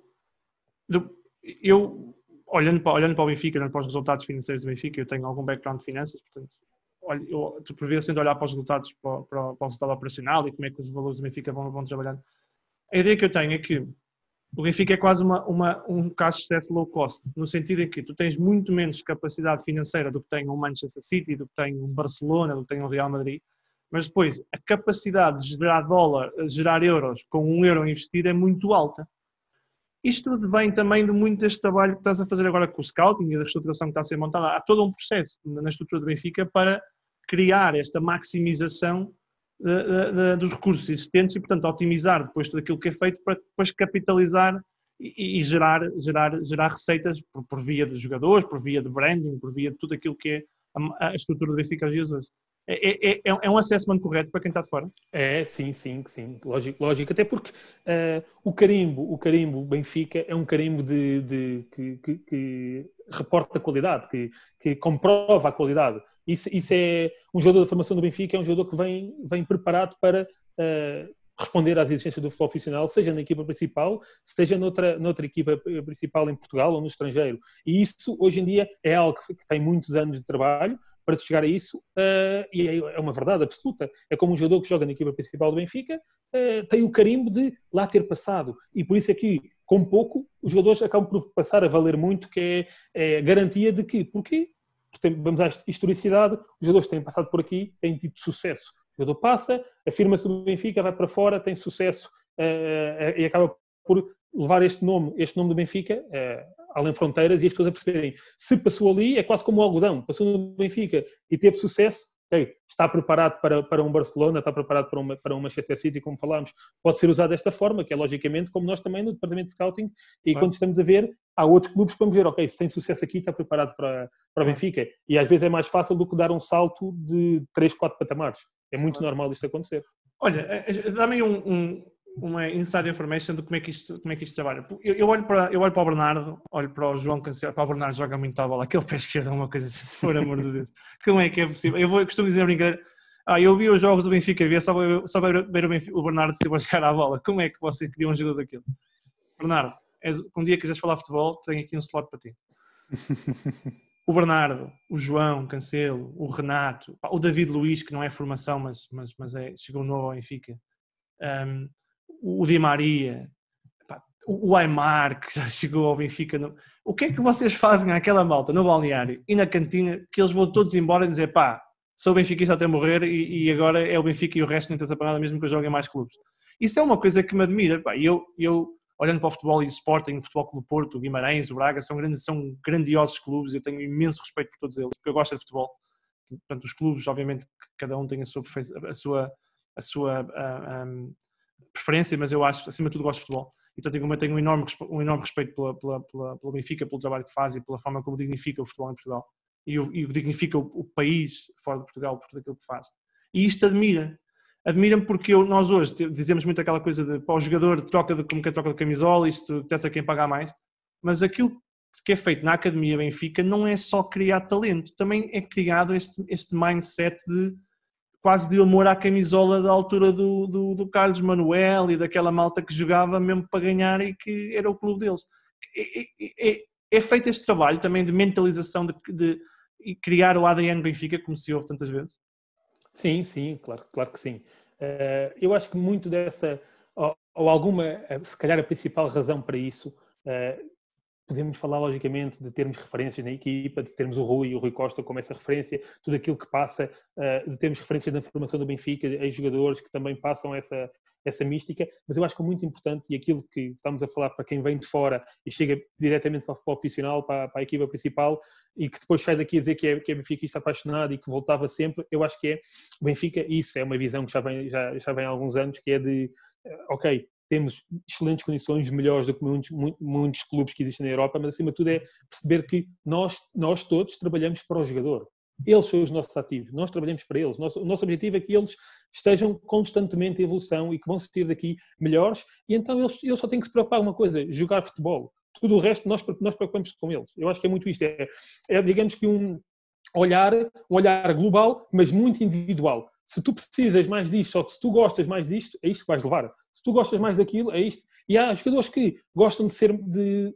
eu olhando para, olhando para o Benfica, olhando para os resultados financeiros do Benfica, eu tenho algum background de finanças, portanto olha, eu, tu por vezes olhar para os resultados, para, para, para, o resultado operacional e como é que os valores do Benfica vão, vão trabalhando. A ideia que eu tenho é que o Benfica é quase uma, uma, um caso de sucesso low cost, no sentido em que tu tens muito menos capacidade financeira do que tem um Manchester City, do que tem um Barcelona, do que tem um Real Madrid, Mas depois, a capacidade de gerar dólar, gerar euros com um euro investido é muito alta. Isto tudo vem também de muito deste trabalho que estás a fazer agora com o scouting e da reestruturação que está a ser montada. Há todo um processo na estrutura do Benfica para criar esta maximização de, de, de, dos recursos existentes e, portanto, otimizar depois tudo aquilo que é feito para depois capitalizar e, e gerar, gerar, gerar receitas por, por, via de jogadores, por via de branding, por via de tudo aquilo que é a, a estrutura do Benfica aos dias hoje. É, é, é, é, um assessment correto para quem está de fora? É, sim, sim, sim. Lógico, lógico. até porque uh, o carimbo, o carimbo Benfica é um carimbo de, de que, que, que, reporta a qualidade, que, que comprova a qualidade. Isso, isso, é um jogador da formação do Benfica, é um jogador que vem, vem preparado para uh, responder às exigências do futebol profissional, seja na equipa principal, seja noutra, noutra equipa principal em Portugal ou no estrangeiro. E isso, hoje em dia, é algo que tem muitos anos de trabalho, para se chegar a isso, uh, e é, é uma verdade absoluta. É como um jogador que joga na equipa principal do Benfica, uh, tem o carimbo de lá ter passado. E por isso aqui, é com pouco, os jogadores acabam por passar a valer muito, que é, é garantia de que, porquê? Porque vamos à historicidade, os jogadores têm passado por aqui, têm tido sucesso. O jogador passa, afirma-se no Benfica, vai para fora, tem sucesso uh, e acaba por levar este nome, este nome do Benfica, além fronteiras e as pessoas a perceberem. Se passou ali, é quase como o algodão. Passou no Benfica e teve sucesso, okay, está preparado para, para um Barcelona, está preparado para, uma, para um Manchester City, como falámos, pode ser usado desta forma, que é logicamente como nós também no departamento de scouting, e quando estamos a ver, há outros clubes que vamos ver, ok, se tem sucesso aqui, está preparado para, para o Benfica. E às vezes é mais fácil do que dar um salto de 3, 4 patamares. É muito normal isto acontecer. Olha, eh, eh, dá-me um, um, uma inside information de como é que isto, como é que isto trabalha. Eu, eu, olho para, eu olho para o Bernardo, olho para o João Cancelo, para o Bernardo joga muito a bola, aquele pé esquerdo é uma coisa assim, por amor de Deus. Como é que é possível? Eu, vou, eu costumo dizer brincar, ah, eu vi os jogos do Benfica, vi só, só ver, o, Benfica, o Bernardo Silva jogar a bola. Como é que vocês queriam jogador daquele? Bernardo, és, um dia quiseres falar futebol, tenho aqui um slot para ti. o Bernardo, o João Cancelo, o Renato, o David Luiz, que não é formação, mas, mas, mas é, chegou novo ao Benfica. Um, o Di Maria, o Aymar, que já chegou ao Benfica. O que é que vocês fazem àquela malta no balneário e na cantina que eles vão todos embora e dizer pá, sou benfiquista até morrer e, e, agora é o Benfica e o resto não interessa para nada mesmo que eu jogue em mais clubes. Isso é uma coisa que me admira. Pá, eu, eu, olhando para o futebol e o Sporting, o Futebol Clube Porto, o Guimarães, o Braga, são, grandes, são grandiosos clubes, eu tenho imenso respeito por todos eles, porque eu gosto de futebol. Portanto, os clubes, obviamente, cada um tem a sua, a sua, a sua a, a, preferência, mas eu acho, acima de tudo, gosto de futebol. E portanto, tenho um enorme, um enorme respeito pela, pela, pela, Benfica, pelo trabalho que faz e pela forma como dignifica o futebol em Portugal. E o, dignifica o, o, país fora de Portugal por tudo aquilo que faz. E isto admira. Admira-me porque eu, nós hoje dizemos muito aquela coisa de para o jogador troca de, como que é troca de camisola, isto testa quem pagar mais. Mas aquilo que é feito na Academia Benfica não é só criar talento, também é criado este, este mindset de quase de amor à camisola da altura do, do, do, Carlos Manuel e daquela malta que jogava mesmo para ganhar e que era o clube deles. É, é, é feito este trabalho também de mentalização de, de, de, criar o ADN Benfica, como se ouve tantas vezes? Sim, sim, claro, claro que sim. Uh, eu acho que muito dessa, ou, ou, alguma, eh, se calhar a principal razão para isso, uh, podemos falar logicamente de termos referências na equipa, de termos o Rui o Rui Costa como essa referência, tudo aquilo que passa, uh, de termos referências na formação do Benfica, em jogadores que também passam essa, essa mística, mas eu acho que é muito importante e aquilo que estamos a falar para quem vem de fora e chega diretamente para o futebol profissional, para, para a equipa principal e que depois sai daqui a dizer que é, que é benfiquista apaixonado e que voltava sempre, eu acho que é o Benfica, isso é uma visão que já vem, já, já vem há alguns anos, que é de, eh, ok, temos excelentes condições, melhores do que muitos, muitos, clubes que existem na Europa, mas acima de tudo é perceber que nós, nós todos trabalhamos para o jogador. Eles são os nossos ativos, nós trabalhamos para eles. Nosso, o nosso objetivo é que eles estejam constantemente em evolução e que vão sair daqui melhores, e então eles, eles só têm que se preocupar com uma coisa: jogar futebol. Tudo o resto nós, nós preocupamos com eles. Eu acho que é muito isto. É, é digamos que um olhar, um olhar global, mas muito individual. Se tu precisas mais disto, ou se tu gostas mais disto, é isto que vais levar se tu gostas mais daquilo, é isto. E há jogadores que gostam de, ser, de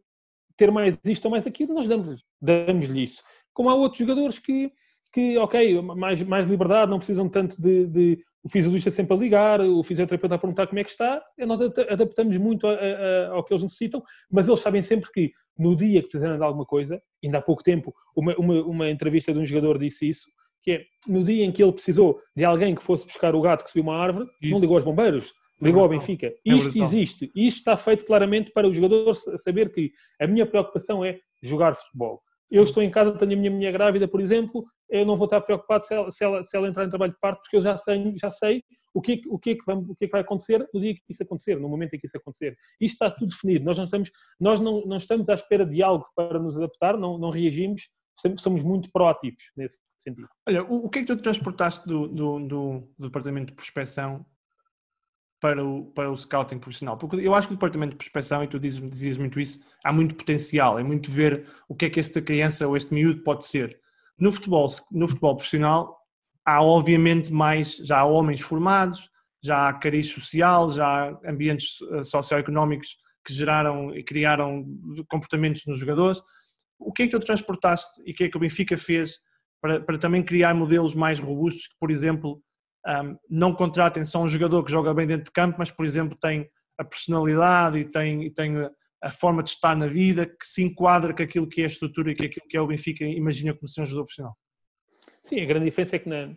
ter mais isto ou mais aquilo, nós damos-lhes damos isso. Como há outros jogadores que, que ok, mais, mais liberdade, não precisam tanto de, de o fisiologista sempre a ligar, o fisioterapeuta a perguntar como é que está, nós adaptamos muito a, a, ao que eles necessitam, mas eles sabem sempre que no dia que precisarem de alguma coisa, ainda há pouco tempo, uma, uma, uma entrevista de um jogador disse isso, que é no dia em que ele precisou de alguém que fosse buscar o gato que subiu uma árvore, Isso. não ligou aos bombeiros, é ligou ao Benfica. É isto existe. Isto está feito claramente para o jogador saber que a minha preocupação é jogar futebol. Eu estou em casa, tenho a minha mulher grávida, por exemplo, eu não vou estar preocupado se ela, se ela, se ela entrar em trabalho de parto, porque eu já sei, já sei o, que, o, que é que vai, o que é que vai acontecer no dia que isso acontecer, no momento em que isso acontecer. Isto está tudo definido. Nós não estamos, nós não, não estamos à espera de algo para nos adaptar, não, não reagimos, somos muito proativos nesse sentido. Olha, o, o que é que tu transportaste do, do, do departamento de prospecção para o, para o scouting profissional? Porque eu acho que o departamento de prospecção, e tu dizes, dizias muito isso, há muito potencial, é muito ver o que é que esta criança ou este miúdo pode ser. No futebol, no futebol profissional, há obviamente mais, já há homens formados, já há cariz social, já há ambientes eh, socioeconómicos que geraram e criaram comportamentos nos jogadores. O que é que tu transportaste e o que é que o Benfica fez para, para também criar modelos mais robustos que, por exemplo, um, não contratem só um jogador que joga bem dentro de campo, mas, por exemplo, tem a personalidade e tem, e tem a forma de estar na vida que se enquadra com aquilo que é a estrutura e com aquilo que é o Benfica imagina como ser um jogador profissional. Sim, a grande diferença é que na,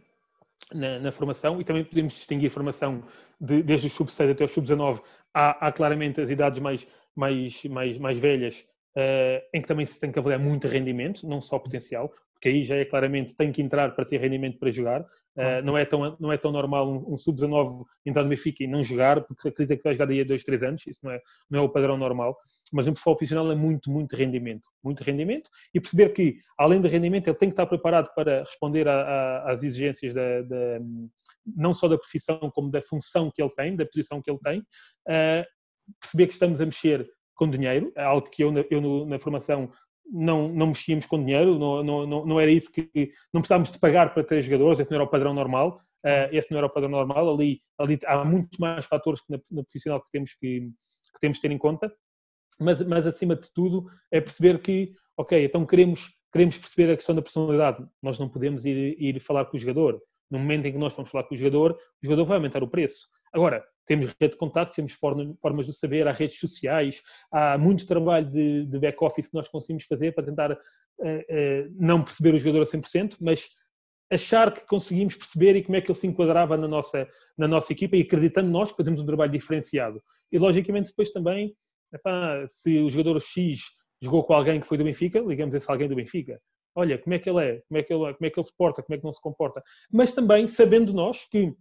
na, na, formação, e também podemos distinguir a formação de, desde os sub-6 até os sub-19, há, há, claramente as idades mais, mais, mais, mais velhas, uh, em que também se tem que avaliar muito rendimento, não só potencial, porque aí já é claramente tem que entrar para ter rendimento para jogar. Uh, não, é tão, não é tão normal um, um sub-19 entrar no Benfica e não jogar, porque acredita que vai jogar daí a 2, 3 anos, isso não é, não é o padrão normal. Mas no futebol profissional é muito, muito rendimento. Muito rendimento e perceber que, além de rendimento, ele tem que estar preparado para responder a, a, às exigências da, da, não só da profissão, como da função que ele tem, da posição que ele tem. Uh, perceber que estamos a mexer com dinheiro, é algo que eu, eu na formação não, não mexíamos com dinheiro, não, não, não era isso que. Não precisávamos de pagar para ter jogadores, esse não era o padrão normal. Uh, esse não era o padrão normal. Ali, ali há muitos mais fatores que na, na profissional que temos que, que, temos de ter em conta. Mas, mas, acima de tudo, é perceber que, ok, então queremos, queremos perceber a questão da personalidade. Nós não podemos ir, ir falar com o jogador. No momento em que nós vamos falar com o jogador, o jogador vai aumentar o preço. Agora, temos rede de contato, temos formas de saber, há redes sociais, há muito trabalho de, de back-office que nós conseguimos fazer para tentar uh, uh, não perceber o jogador a 100%, mas achar que conseguimos perceber e como é que ele se enquadrava na nossa, na nossa equipa e acreditando nós que fazemos um trabalho diferenciado. E logicamente depois também, epá, se o jogador X jogou com alguém que foi do Benfica, ligamos esse alguém do Benfica. Olha, como é que ele é, como é que ele, como é que ele se porta, como é que não se comporta. Mas também sabendo nós que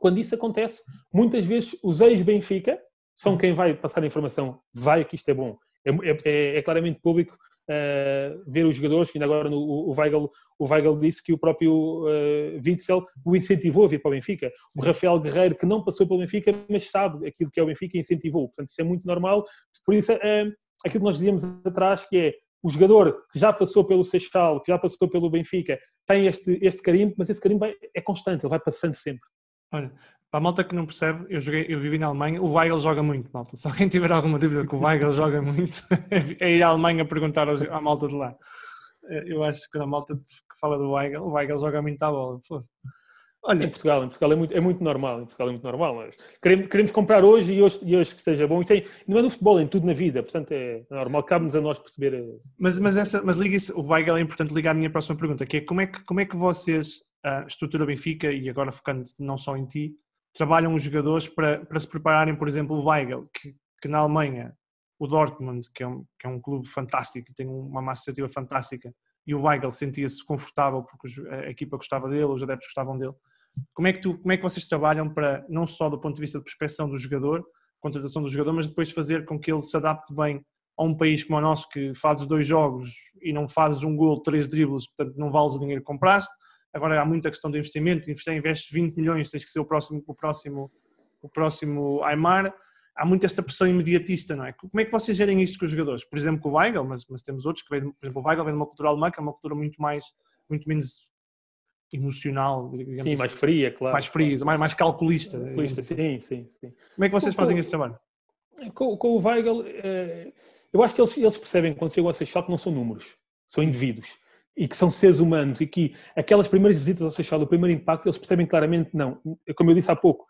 quando isso acontece, muitas vezes os ex-Benfica são quem vai passar a informação, vai que isto é bom. É, é, é, é claramente público uh, ver os jogadores, que ainda agora no, o, Weigl, o Weigl disse que o próprio uh, Witzel o incentivou a vir para o Benfica. Sim. O Rafael Guerreiro, que não passou pelo Benfica, mas sabe aquilo que é o Benfica, incentivou. Portanto, isso é muito normal. Por isso, uh, aquilo que nós dizíamos atrás, que é o jogador que já passou pelo Seixal, que já passou pelo Benfica, tem este, este carimbo, mas esse carimbo é constante, ele vai passando sempre. Olha, para a malta que não percebe, eu, joguei, eu vivi na Alemanha, o Weigl joga muito, malta. Se alguém tiver alguma dúvida que o Weigl joga muito, é ir à Alemanha perguntar aos, à malta de lá. Eh, eu acho que a malta que fala do Weigl, o Weigl joga muito à bola. Fosse. Olha, em Portugal, em Portugal é muito, é muito normal, em Portugal é muito normal. Mas queremos, queremos comprar hoje e, hoje e hoje que esteja bom. E tem, não é no futebol, é em tudo na vida, portanto é normal, cabe-nos a nós perceber. Eh, mas, mas, essa, mas liga isso, o Weigl é importante ligar a minha próxima pergunta, que é como é que, como é que vocês, a estrutura Benfica, e agora focando não só em ti, trabalham os jogadores para, para se prepararem, por exemplo, o Weigel, que, que na Alemanha, o Dortmund, que é, um, que é um clube fantástico, tem uma massa associativa fantástica, e o Weigel sentia-se confortável porque a equipa gostava dele, os adeptos gostavam dele. Como é, que tu, como é que vocês trabalham para, não só do ponto de vista de prospecção do jogador, contratação do jogador, mas depois fazer com que ele se adapte bem a um país como o nosso, que fazes dois jogos e não fazes um gol, três dribles, portanto não vales o dinheiro que compraste, Agora há muita questão de investimento, investes 20 milhões, tens que ser o próximo, o próximo, o próximo Aymar. Há muito esta pressão imediatista, não é? Como é que vocês gerem isto com os jogadores? Por exemplo, com o Weigl, mas, mas temos outros que vêm, por exemplo, o Weigl vem de uma cultura alemã, que é uma cultura muito mais, muito menos emocional, digamos Sim, assim. mais fria, claro. Mais fria, mais, mais calculista. calculista sim, sim, sim. Como é que vocês com, fazem esse trabalho? Com, com o Weigl, eh, eu acho que eles, eles percebem quando chegam a Seixal que não são números, são indivíduos e que são seres humanos e que aquelas primeiras visitas ao Seixal, o primeiro impacto, eles percebem claramente não. Como eu disse há pouco,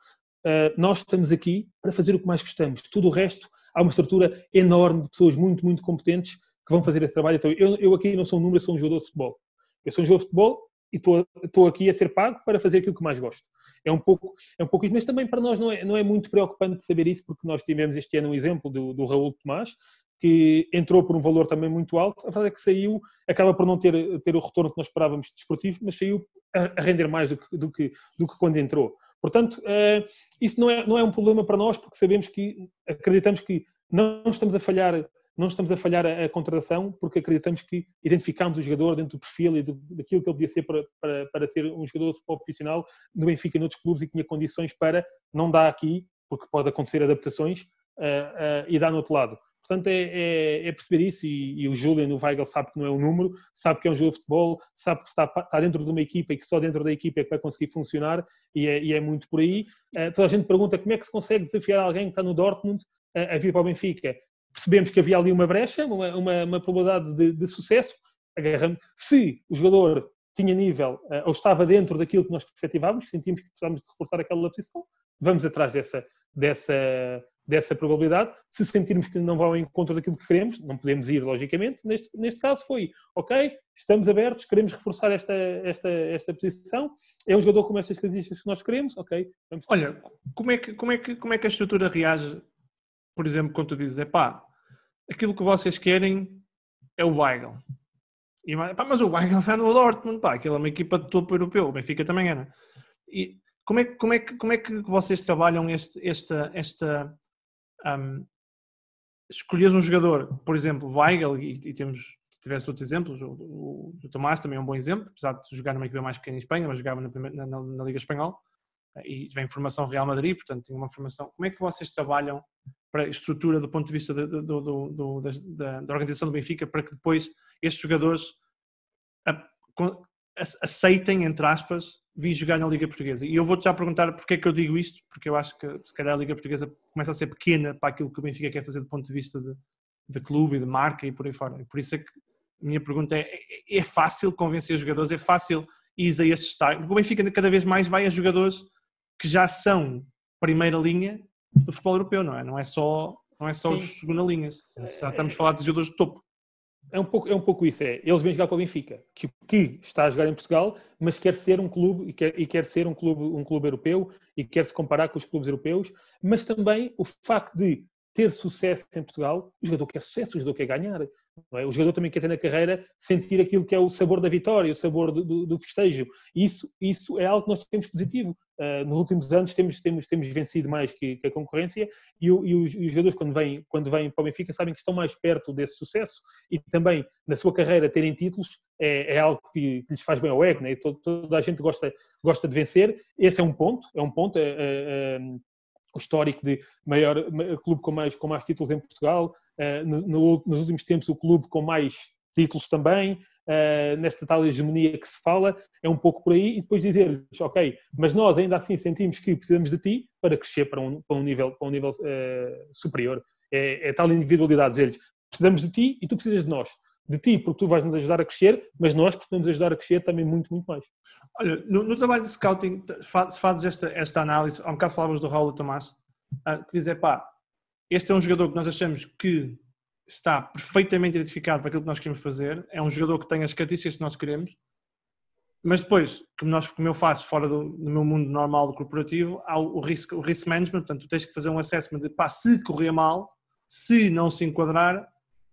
uh, nós estamos aqui para fazer o que mais gostamos. Tudo o resto, há uma estrutura enorme de pessoas muito, muito competentes que vão fazer esse trabalho. Então, eu, eu aqui não sou um número, eu sou um jogador de futebol. Eu sou um jogador de futebol e estou aqui a ser pago para fazer aquilo que mais gosto. É um pouco, é um pouco isso, mas também para nós não é, não é muito preocupante saber isso, porque nós tivemos este ano um exemplo do, do Raul Tomás, que entrou por um valor também muito alto, a verdade é que saiu, acaba por não ter, ter o retorno que nós esperávamos desportivo, mas saiu a, render mais do que, do, que, do que quando entrou. Portanto, uh, isso não é, não é um problema para nós, porque sabemos que, acreditamos que não estamos a falhar não estamos a falhar a, a contratação porque acreditamos que identificamos o jogador dentro do perfil e do, daquilo que ele podia ser para, para, para ser um jogador de futebol profissional no Benfica e noutros clubes e que tinha condições para não dar aqui, porque pode acontecer adaptações, uh, uh, e dar no outro lado. Portanto, é, é, é perceber isso e, e, o Julian, o Weigl, sabe que não é um número, sabe que é um jogo de futebol, sabe que está, está, dentro de uma equipa e que só dentro da equipa é que vai conseguir funcionar e é, e é muito por aí. Uh, toda a gente pergunta como é que se consegue desafiar alguém que está no Dortmund a vir para o Benfica percebemos que havia ali uma brecha, uma, uma, uma probabilidade de, de sucesso, agarramos. Se o jogador tinha nível uh, ou estava dentro daquilo que nós perspectivávamos, sentimos que precisávamos de reforçar aquela posição, vamos atrás dessa, dessa, dessa probabilidade. Se sentirmos que não vão ao encontro daquilo que queremos, não podemos ir, logicamente. Neste, neste caso foi, ok, estamos abertos, queremos reforçar esta, esta, esta posição, é um jogador com estas características que nós queremos, ok. Olha, como é, que, como, é que, como é que a estrutura reage por exemplo, quando tu dizes, pá, aquilo que vocês querem é o Weigl. E, pá, mas o Weigl vai no Dortmund, pá, aquilo é uma equipa de topo europeu, o Benfica também era. E como é, como é, que, como é que vocês trabalham este, esta, esta um, escolheres um jogador, por exemplo, Weigl, e, e temos, tivesse outros exemplos, o, o, o, Tomás também é um bom exemplo, apesar de jogar numa equipa mais pequena em Espanha, mas jogava na, na, na, na Liga Espanhola, e vem formação Real Madrid, portanto tinha uma formação. Como é que vocês trabalham para a estrutura do ponto de vista do, do, do, da, da, organização do Benfica para que depois estes jogadores aceitem, entre aspas, vir jogar na Liga Portuguesa. E eu vou-te já perguntar porque é que eu digo isto, porque eu acho que se calhar a Liga Portuguesa começa a ser pequena para aquilo que o Benfica quer fazer do ponto de vista de, de clube e de marca e por aí fora. E por isso é que a minha pergunta é, é, é fácil convencer os jogadores, é fácil ir a estes estágios, porque o Benfica cada vez mais vai a jogadores que já são primeira linha do futebol europeu, não é? Não é só, não é só os segunda linhas. Já estamos a falar de jogadores de topo. É um pouco, é um pouco isso, é. Eles vêm jogar com o Benfica, que, que está a jogar em Portugal, mas quer ser um clube e quer, e quer ser um clube, um clube europeu e quer se comparar com os clubes europeus, mas também o facto de ter sucesso em Portugal, o jogador quer sucesso, o jogador quer ganhar. É? O jogador também quer ter na carreira sentir aquilo que é o sabor da vitória, o sabor do, do, do festejo. Isso, isso é algo que nós temos positivo. Uh, nos últimos anos temos, temos, temos vencido mais que, que a concorrência e, o, e, os, e, os, jogadores, quando vêm, quando vêm para o Benfica, sabem que estão mais perto desse sucesso e também na sua carreira terem títulos é, é algo que, que, lhes faz bem ao ego. Né? Toda, toda, a gente gosta, gosta de vencer. Esse é um ponto. É um ponto. É, é, é o histórico de maior clube com mais, com mais títulos em Portugal, uh, no, nos últimos tempos o clube com mais títulos também, uh, nesta tal hegemonia que se fala, é um pouco por aí, e depois dizer ok, mas nós ainda assim sentimos que precisamos de ti para crescer para um, para um nível, para um nível uh, superior. É, é tal individualidade, dizer-lhes, precisamos de ti e tu precisas de nós de ti, porque tu vais nos ajudar a crescer, mas nós podemos ajudar a crescer também muito, muito mais. Olha, no, no trabalho de scouting, faz, fazes esta, esta análise, há um bocado falávamos do Raul Tomás, uh, que dizer, pá, este é um jogador que nós achamos que está perfeitamente identificado para aquilo que nós queremos fazer, é um jogador que tem as características que nós queremos, mas depois, como, nós, como eu faço fora do, do meu mundo normal do corporativo, há o, o, risk, o risk management, portanto, tu tens que fazer um assessment de, pá, se correr mal, se não se enquadrar,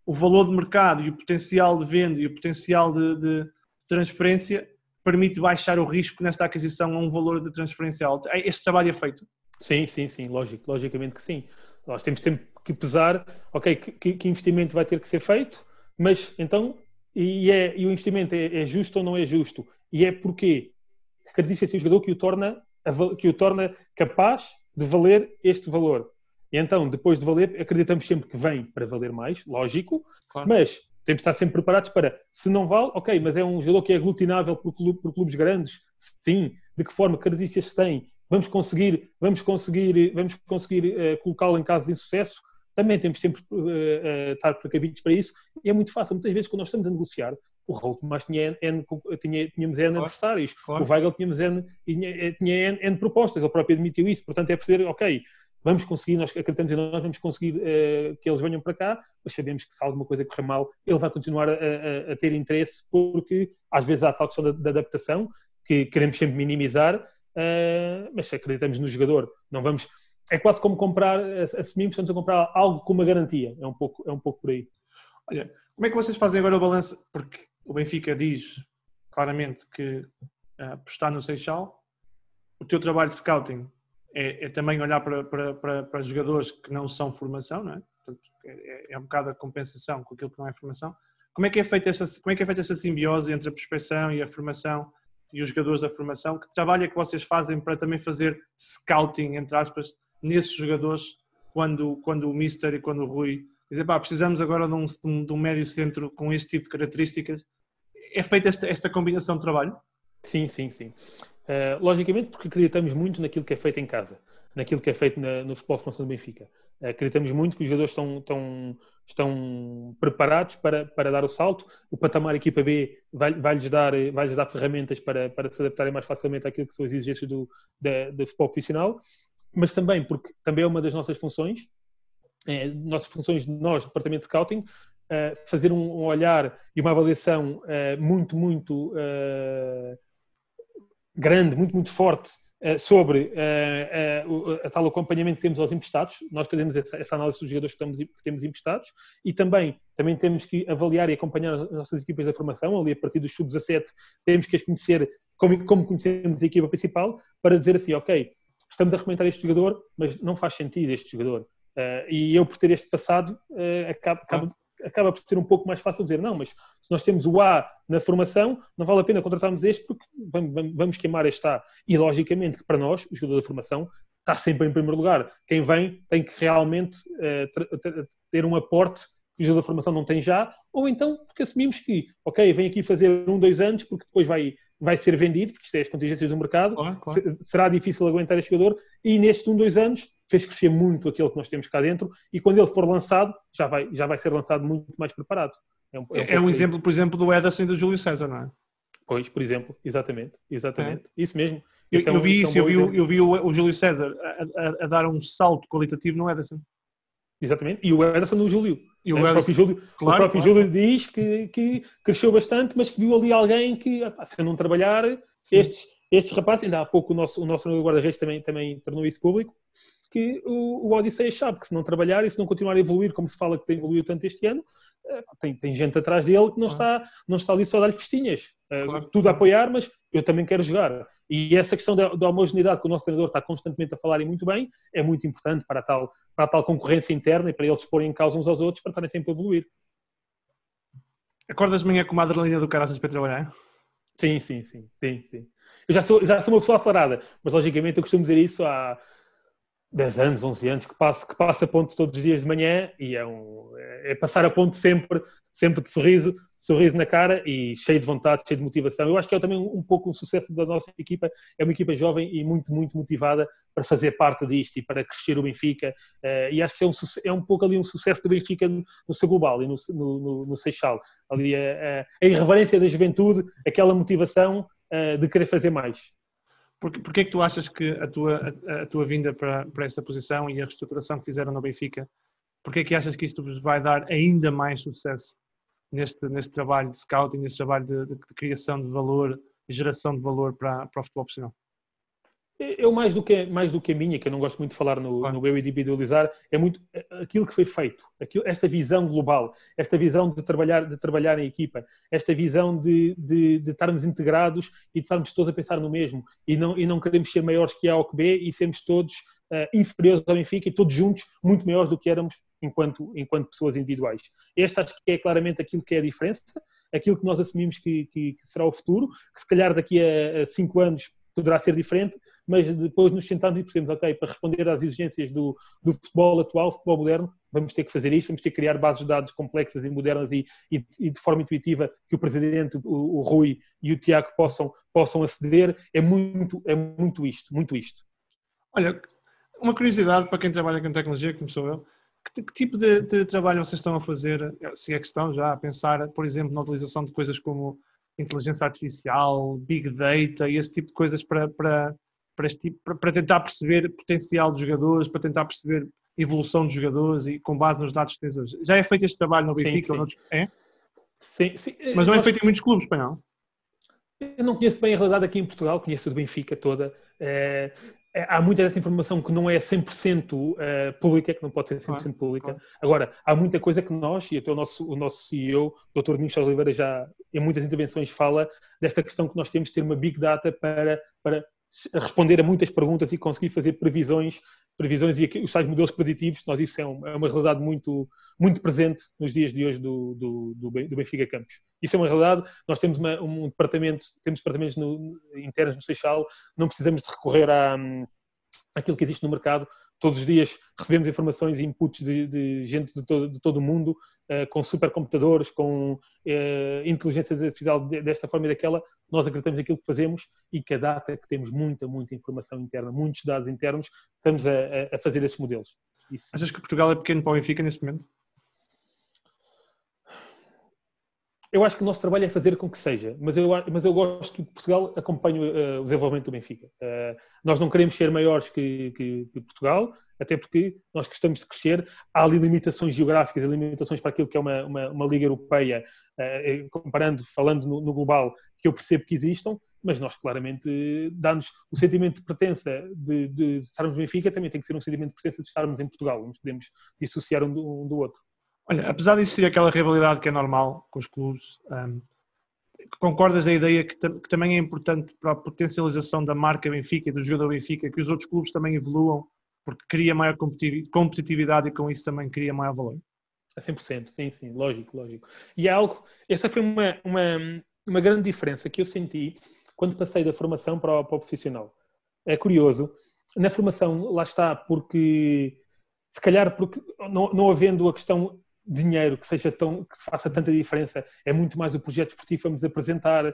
o valor de mercado e o potencial de venda e o potencial de, de transferência permite baixar o risco nesta aquisição a um valor de transferência alto. É, este trabalho é feito? Sim, sim, sim, lógico, logicamente que sim. Nós temos sempre que pesar, ok, que, que investimento vai ter que ser feito, mas então, e, é, e o investimento é, é, justo ou não é justo? E é porque acredita-se o jogador que o, torna, que o torna capaz de valer este valor. E então, depois de valer, acreditamos sempre que vem para valer mais, lógico, claro. mas temos de estar sempre preparados para, se não vale, ok, mas é um jogador que é aglutinável por, clube, por clubes grandes, sim, de que forma, características tem, vamos conseguir, vamos conseguir, vamos conseguir uh, colocá-lo em caso de insucesso, também temos sempre uh, uh, estar precavidos para isso, e é muito fácil, muitas vezes quando nós estamos a negociar, o Raul Tomás tinha N, tinha, tínhamos N claro, adversários, claro. o Weigl tínhamos N, tinha, tinha N, N, propostas, ele próprio admitiu isso, portanto é perceber, ok, vamos conseguir, nós acreditamos em nós, vamos conseguir uh, que eles venham para cá, mas sabemos que se alguma coisa correr mal, ele vai continuar a, a, a ter interesse, porque às vezes há a tal questão da, da adaptação, que queremos sempre minimizar, uh, mas acreditamos no jogador, não vamos... É quase como comprar, assumimos estamos a comprar algo com uma garantia, é um pouco, é um pouco por aí. Olha, como é que vocês fazem agora o balanço? Porque o Benfica diz claramente que uh, apostar no Seixal, o teu trabalho de scouting é, é também olhar para, para, para, para, jogadores que não são formação, não é? Portanto, é, é um bocado a compensação com aquilo que não é formação. Como é que é feita esta, como é que é feita esta simbiose entre a prospeção e a formação e os jogadores da formação? Que trabalho é que vocês fazem para também fazer scouting, entre aspas, nesses jogadores quando, quando o Mister e quando o Rui dizem, pá, precisamos agora de um, de um médio centro com este tipo de características. É feita esta, esta combinação de trabalho? Sim, sim, sim. Uh, logicamente porque acreditamos muito naquilo que é feito em casa, naquilo que é feito na, no futebol formação do Benfica. Uh, acreditamos muito que os jogadores estão, estão, estão preparados para, para dar o salto. O patamar equipa B vai-lhes vai dar, vai dar ferramentas para, para se adaptarem mais facilmente àquilo que são as exigências do, da, do futebol profissional, mas também porque também é uma das nossas funções, é, nossas funções de nós, Departamento de Scouting, uh, fazer um, um, olhar e uma avaliação muito, muito grande, muito, muito forte uh, sobre uh, uh, a tal acompanhamento que temos aos emprestados. Nós fazemos essa, análise dos jogadores que, temos emprestados e também, também temos que avaliar e acompanhar as nossas equipas da formação. Ali, a partir dos sub-17, temos que as conhecer como, como conhecemos a equipa principal para dizer assim, ok, estamos a recomendar este jogador, mas não faz sentido este jogador. e eu, por ter este passado, acabo, acabo acaba por ser um pouco mais fácil dizer, não, mas se nós temos o A na formação, não vale a pena contratarmos este porque vamos, queimar este A. E logicamente que para nós, o jogador da formação, está sempre em primeiro lugar. Quem vem tem que realmente uh, ter um aporte que o jogador da formação não tem já, ou então porque assumimos que, ok, vem aqui fazer um, dois anos, porque depois vai, vai ser vendido, porque isto é as contingências do mercado, claro, claro. será difícil aguentar este jogador, e nestes um, dois anos fez crescer muito aquilo que nós temos cá dentro e quando ele for lançado, já vai, já vai ser lançado muito mais preparado. É um, é um, é um exemplo, por exemplo, do Ederson e do Júlio César, não é? Pois, por exemplo, exatamente, exatamente. É. Isso mesmo. Eu, é um, eu, vi isso, eu vi, eu vi o, o Júlio César a, a, a, dar um salto qualitativo no Ederson. Exatamente, e o Ederson no Júlio. E o, é, Ederson, o próprio Júlio, claro, o próprio claro. Júlio diz que, que cresceu bastante, mas que viu ali alguém que, se eu não trabalhar, estes, estes rapazes, ainda há pouco o nosso, o nosso guarda-redes também, também tornou isso público, que o, o Odisseia sabe que se não trabalhar e se não continuar a evoluir, como se fala que tem evoluído tanto este ano, eh, tem, tem gente atrás dele que não, está, não está ali só a dar-lhe festinhas. Eh, claro. Tudo a apoiar, mas eu também quero jogar. E essa questão da, da, homogeneidade que o nosso treinador está constantemente a falar e muito bem, é muito importante para a tal, para a tal concorrência interna e para eles porem em causa uns aos outros para estarem sempre a evoluir. Acordas de manhã com uma adrenalina do caraças para trabalhar? Sim, sim, sim, sim, sim. Eu já sou, já sou uma pessoa aflarada, mas logicamente eu costumo dizer isso há 10 anos, 11 anos, que passo, que passo a ponto todos os dias de manhã e é, um, é passar a ponto sempre, sempre de sorriso, sorriso na cara e cheio de vontade, cheio de motivação. Eu acho que é também um, pouco um sucesso da nossa equipa, é uma equipa jovem e muito, muito motivada para fazer parte disto e para crescer o Benfica. Uh, e acho que é um, é um pouco ali um sucesso do Benfica no, no seu global e no, no, no, Seixal. Ali a, a, a irreverência da juventude, aquela motivação de querer fazer mais. Porquê, porquê é que tu achas que a tua, a, a, tua vinda para, para esta posição e a reestruturação que fizeram no Benfica, porquê é que achas que isto vos vai dar ainda mais sucesso neste, neste trabalho de scouting, neste trabalho de, de, de criação de valor, geração de valor para, para o futebol profissional? Eu, mais do, que, mais do que a minha, que eu não gosto muito de falar no, claro. no eu individualizar, é muito aquilo que foi feito, aquilo, esta visão global, esta visão de trabalhar, de trabalhar em equipa, esta visão de, de, de estarmos integrados e de estarmos todos a pensar no mesmo e não, e não queremos ser maiores que A ou que B e sermos todos uh, inferiores ao Benfica e todos juntos muito maiores do que éramos enquanto, enquanto pessoas individuais. Este acho que é claramente aquilo que é a diferença, aquilo que nós assumimos que, que, que será o futuro, que se calhar daqui a, a cinco anos poderá ser diferente, mas depois nos sentarmos e percebemos, ok, para responder às exigências do, do futebol atual, futebol moderno, vamos ter que fazer isto, vamos ter que criar bases de dados complexas e modernas e, e, e de forma intuitiva que o Presidente, o, o, Rui e o Tiago possam, possam aceder. É muito, é muito isto, muito isto. Olha, uma curiosidade para quem trabalha com tecnologia, como sou eu, que, que tipo de, de, trabalho vocês estão a fazer, se é que estão já a pensar, por exemplo, na utilização de coisas como inteligência artificial, big data e esse tipo de coisas para, para, para, este tipo, para, para tentar perceber potencial dos jogadores, para tentar perceber evolução dos jogadores e com base nos dados que tens hoje. Já é feito este trabalho no Benfica? Sim, sim. É? Sim, sim. Mas não é feito em muitos clubes, para não? Eu não conheço bem a realidade aqui em Portugal, conheço do Benfica toda. É, há muita dessa informação que não é 100% uh, eh, pública, que não pode ser 100% claro, pública. Claro. Agora, há muita coisa que nós, e até o nosso, o nosso CEO, o Dr. Nunes Oliveira, já em muitas intervenções fala desta questão que nós temos de ter uma big data para, para responder a muitas perguntas e conseguir fazer previsões, previsões e os tais modelos preditivos, nós isso é, um, é, uma realidade muito, muito presente nos dias de hoje do, do, do, Benfica Campos. Isso é uma realidade, nós temos uma, um departamento, temos departamentos no, internos no Seixal, não precisamos de recorrer à, àquilo que existe no mercado, todos os dias recebemos informações e inputs de, de gente de todo, de todo, o mundo, uh, com supercomputadores, com uh, inteligência artificial desta forma e daquela. Nós acreditamos naquilo que fazemos e que a data que temos muita, muita informação interna, muitos dados internos, estamos a, a fazer esses modelos. Isso. Achas que Portugal é pequeno para o Benfica neste momento? Eu acho que o nosso trabalho é fazer com que seja, mas eu, mas eu gosto que Portugal acompanhe uh, o desenvolvimento do Benfica. Uh, nós não queremos ser maiores que, que, que, Portugal, até porque nós gostamos de crescer. Há ali limitações geográficas e limitações para aquilo que é uma, uma, uma Liga Europeia, uh, comparando, falando no, no, global, que eu percebo que existam, mas nós claramente dá-nos o sentimento de pertença de, de estarmos no Benfica, também tem que ser um sentimento de pertença de estarmos em Portugal, não podemos dissociar um do, um do outro. Olha, apesar de existir aquela rivalidade que é normal com os clubes, um, concordas a ideia que, que, também é importante para a potencialização da marca Benfica e do jogador Benfica que os outros clubes também evoluam porque cria maior competitividade e com isso também cria maior valor? A 100%, sim, sim, lógico, lógico. E é algo, essa foi uma, uma, uma grande diferença que eu senti quando passei da formação para o, para o profissional. É curioso, na formação, lá está, porque se calhar porque não, não havendo a questão dinheiro que seja tão que faça tanta diferença é muito mais o projeto esportivo vamos apresentar. Uh,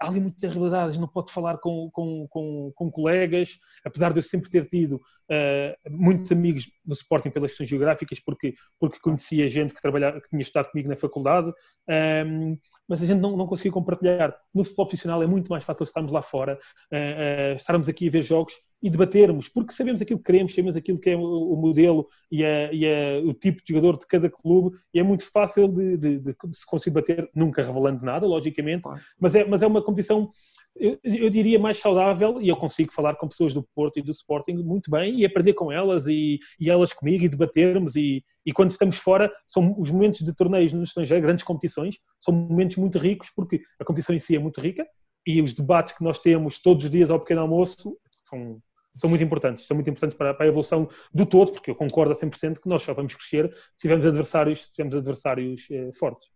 há ali muitas realidades não pode falar com, com, com, com, colegas apesar de eu sempre ter tido uh, muitos amigos no Sporting pelas questões geográficas porque porque conhecia gente que trabalhava que tinha estudado comigo na faculdade ehm, mas a gente não, não conseguia compartilhar. No futebol profissional é muito mais fácil estarmos lá fora uh, estarmos aqui a ver jogos e debatermos, porque sabemos aquilo que queremos, sabemos aquilo que é o modelo e, a, e o tipo de jogador de cada clube, e é muito fácil de, de, de, se conseguir bater, nunca revelando nada, logicamente, mas, é, mas é uma competição, eu, eu, diria, mais saudável, e eu consigo falar com pessoas do Porto e do Sporting muito bem, e aprender com elas, e, e elas comigo, e debatermos, e, e quando estamos fora, são os momentos de torneios no estrangeiro, grandes competições, são momentos muito ricos, porque a competição em si é muito rica, e os debates que nós temos todos os dias ao pequeno almoço são são muito importantes, são muito importantes para, para, a evolução do todo, porque eu concordo a 100% que nós só vamos crescer se tivermos adversários, se tivermos adversários eh, fortes.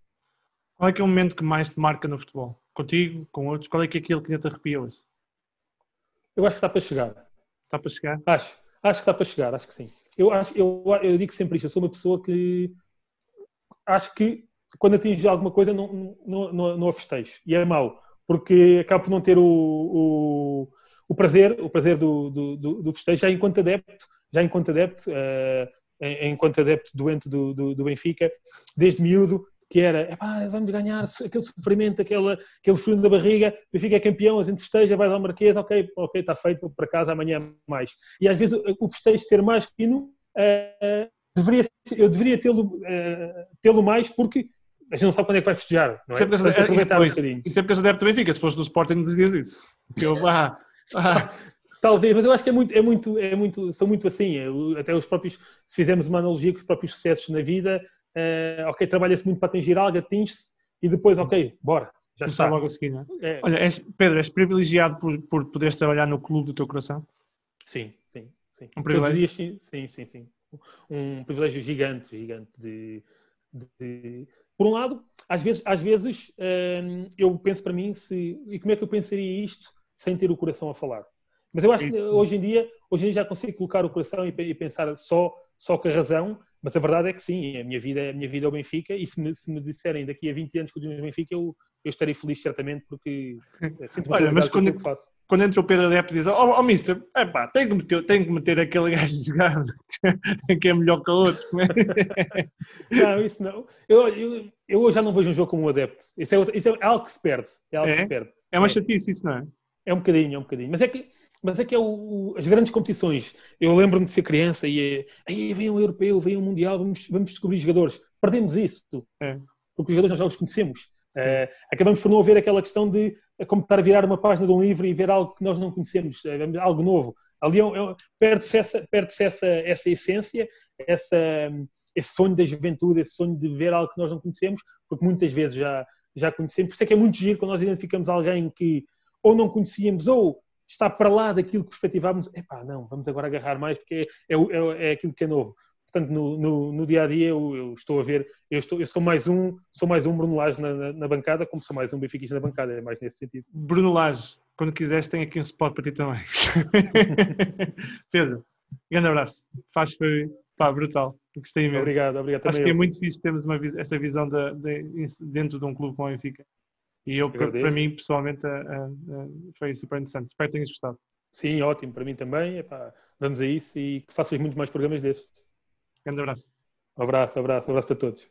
Qual é que é o momento que mais te marca no futebol? Contigo, com outros? Qual é que é aquele que ainda te arrepia hoje? Eu acho que está para chegar. Está para chegar? Acho. Acho que está para chegar, acho que sim. Eu, acho, eu, eu digo sempre isto, eu sou uma pessoa que acho que quando atinge alguma coisa não, não, não, não a festejo. E é mau, porque acabo por não ter o, o o prazer, o prazer do, do, do, do festejo, já enquanto adepto, já enquanto adepto, uh, enquanto adepto doente do, do, do, Benfica, desde miúdo, que era, vamos ganhar, aquele sofrimento, aquele, aquele frio na barriga, o Benfica é campeão, a gente festeja, vai ao Marquês, ok, ok, está feito, vou para casa amanhã mais. E às vezes o, festejo ser mais pequeno, uh, deveria, eu deveria tê-lo uh, tê mais porque a gente não sabe quando é que vai festejar, não é? Sempre é, aproveitar um bocadinho. E sempre que és adepto do Benfica, se fosse do Sporting, não dizias isso. Que eu, ah, ah, talvez, mas eu acho que é muito, é muito, é muito, são muito assim. Até os próprios, se fizermos uma analogia com os próprios sucessos na vida, uh, ok, trabalha-se muito para atingir algo, atinge-se e depois, ok, bora. Já está logo a seguir, não é? é. Olha, és, Pedro, és privilegiado por, por poderes trabalhar no clube do teu coração? Sim, sim, sim. Um privilégio? sim, sim, sim, sim. Um privilégio gigante, gigante de, de... Por um lado, às vezes, às vezes hum, eu penso para mim se e como é que eu pensaria isto sem ter o coração a falar. Mas eu acho que hoje em dia, hoje em dia já consigo colocar o coração e, pensar só, só com a razão, mas a verdade é que sim, a minha vida, a minha vida é o Benfica e se me, se me disserem daqui a 20 anos que no Benfica, eu, eu estarei feliz certamente porque sinto Olha, mas quando, quando entra o Pedro Adepto e diz, oh, oh mister, epá, tem que meter, que meter aquele gajo a jogar que é melhor que o outro. não, isso não. Eu, eu, eu já não vejo um jogo como um adepto. Isso é, isso é algo que se perde. É, algo é? Que se perde. é uma chatice isso, não é? É um bocadinho, é um bocadinho. Mas é que mas é que é o, as grandes competições. Eu lembro-me de ser criança e é, aí vem um europeu, vem um mundial, vamos, vamos descobrir jogadores. Perdemos isso. É. Porque os jogadores nós já os conhecemos. Uh, acabamos por não haver aquela questão de é como estar a virar uma página de um livro e ver algo que nós não conhecemos, é, algo novo. Ali é, é, perde-se essa, perde essa, essa essência, essa, esse sonho da juventude, esse sonho de ver algo que nós não conhecemos, porque muitas vezes já, já conhecemos. Por isso é que é muito giro quando nós identificamos alguém que ou não conhecíamos ou está para lá daquilo que perspectivávamos. Epá, não, vamos agora agarrar mais porque é, é, é aquilo que é novo. Portanto, no, no, no dia a dia eu, eu, estou a ver, eu, estou, eu sou mais um, sou mais um Bruno Lage na, na, na, bancada, como sou mais um Benfica na bancada, é mais nesse sentido. Bruno Lage, quando quiseres, tem aqui um spot para ti também. Pedro, grande abraço. Faz foi pá, brutal. Gostei imenso. Obrigado, obrigado. Acho que é muito fixe termos uma, esta visão de, de, dentro de um clube como o Benfica. E eu, para, mim, pessoalmente, foi super interessante. Espero que tenhas gostado. Sim, ótimo. Para mim também. Epá, vamos a isso e que faças muito mais programas destes. Grande abraço. Um abraço, abraço, abraço para todos.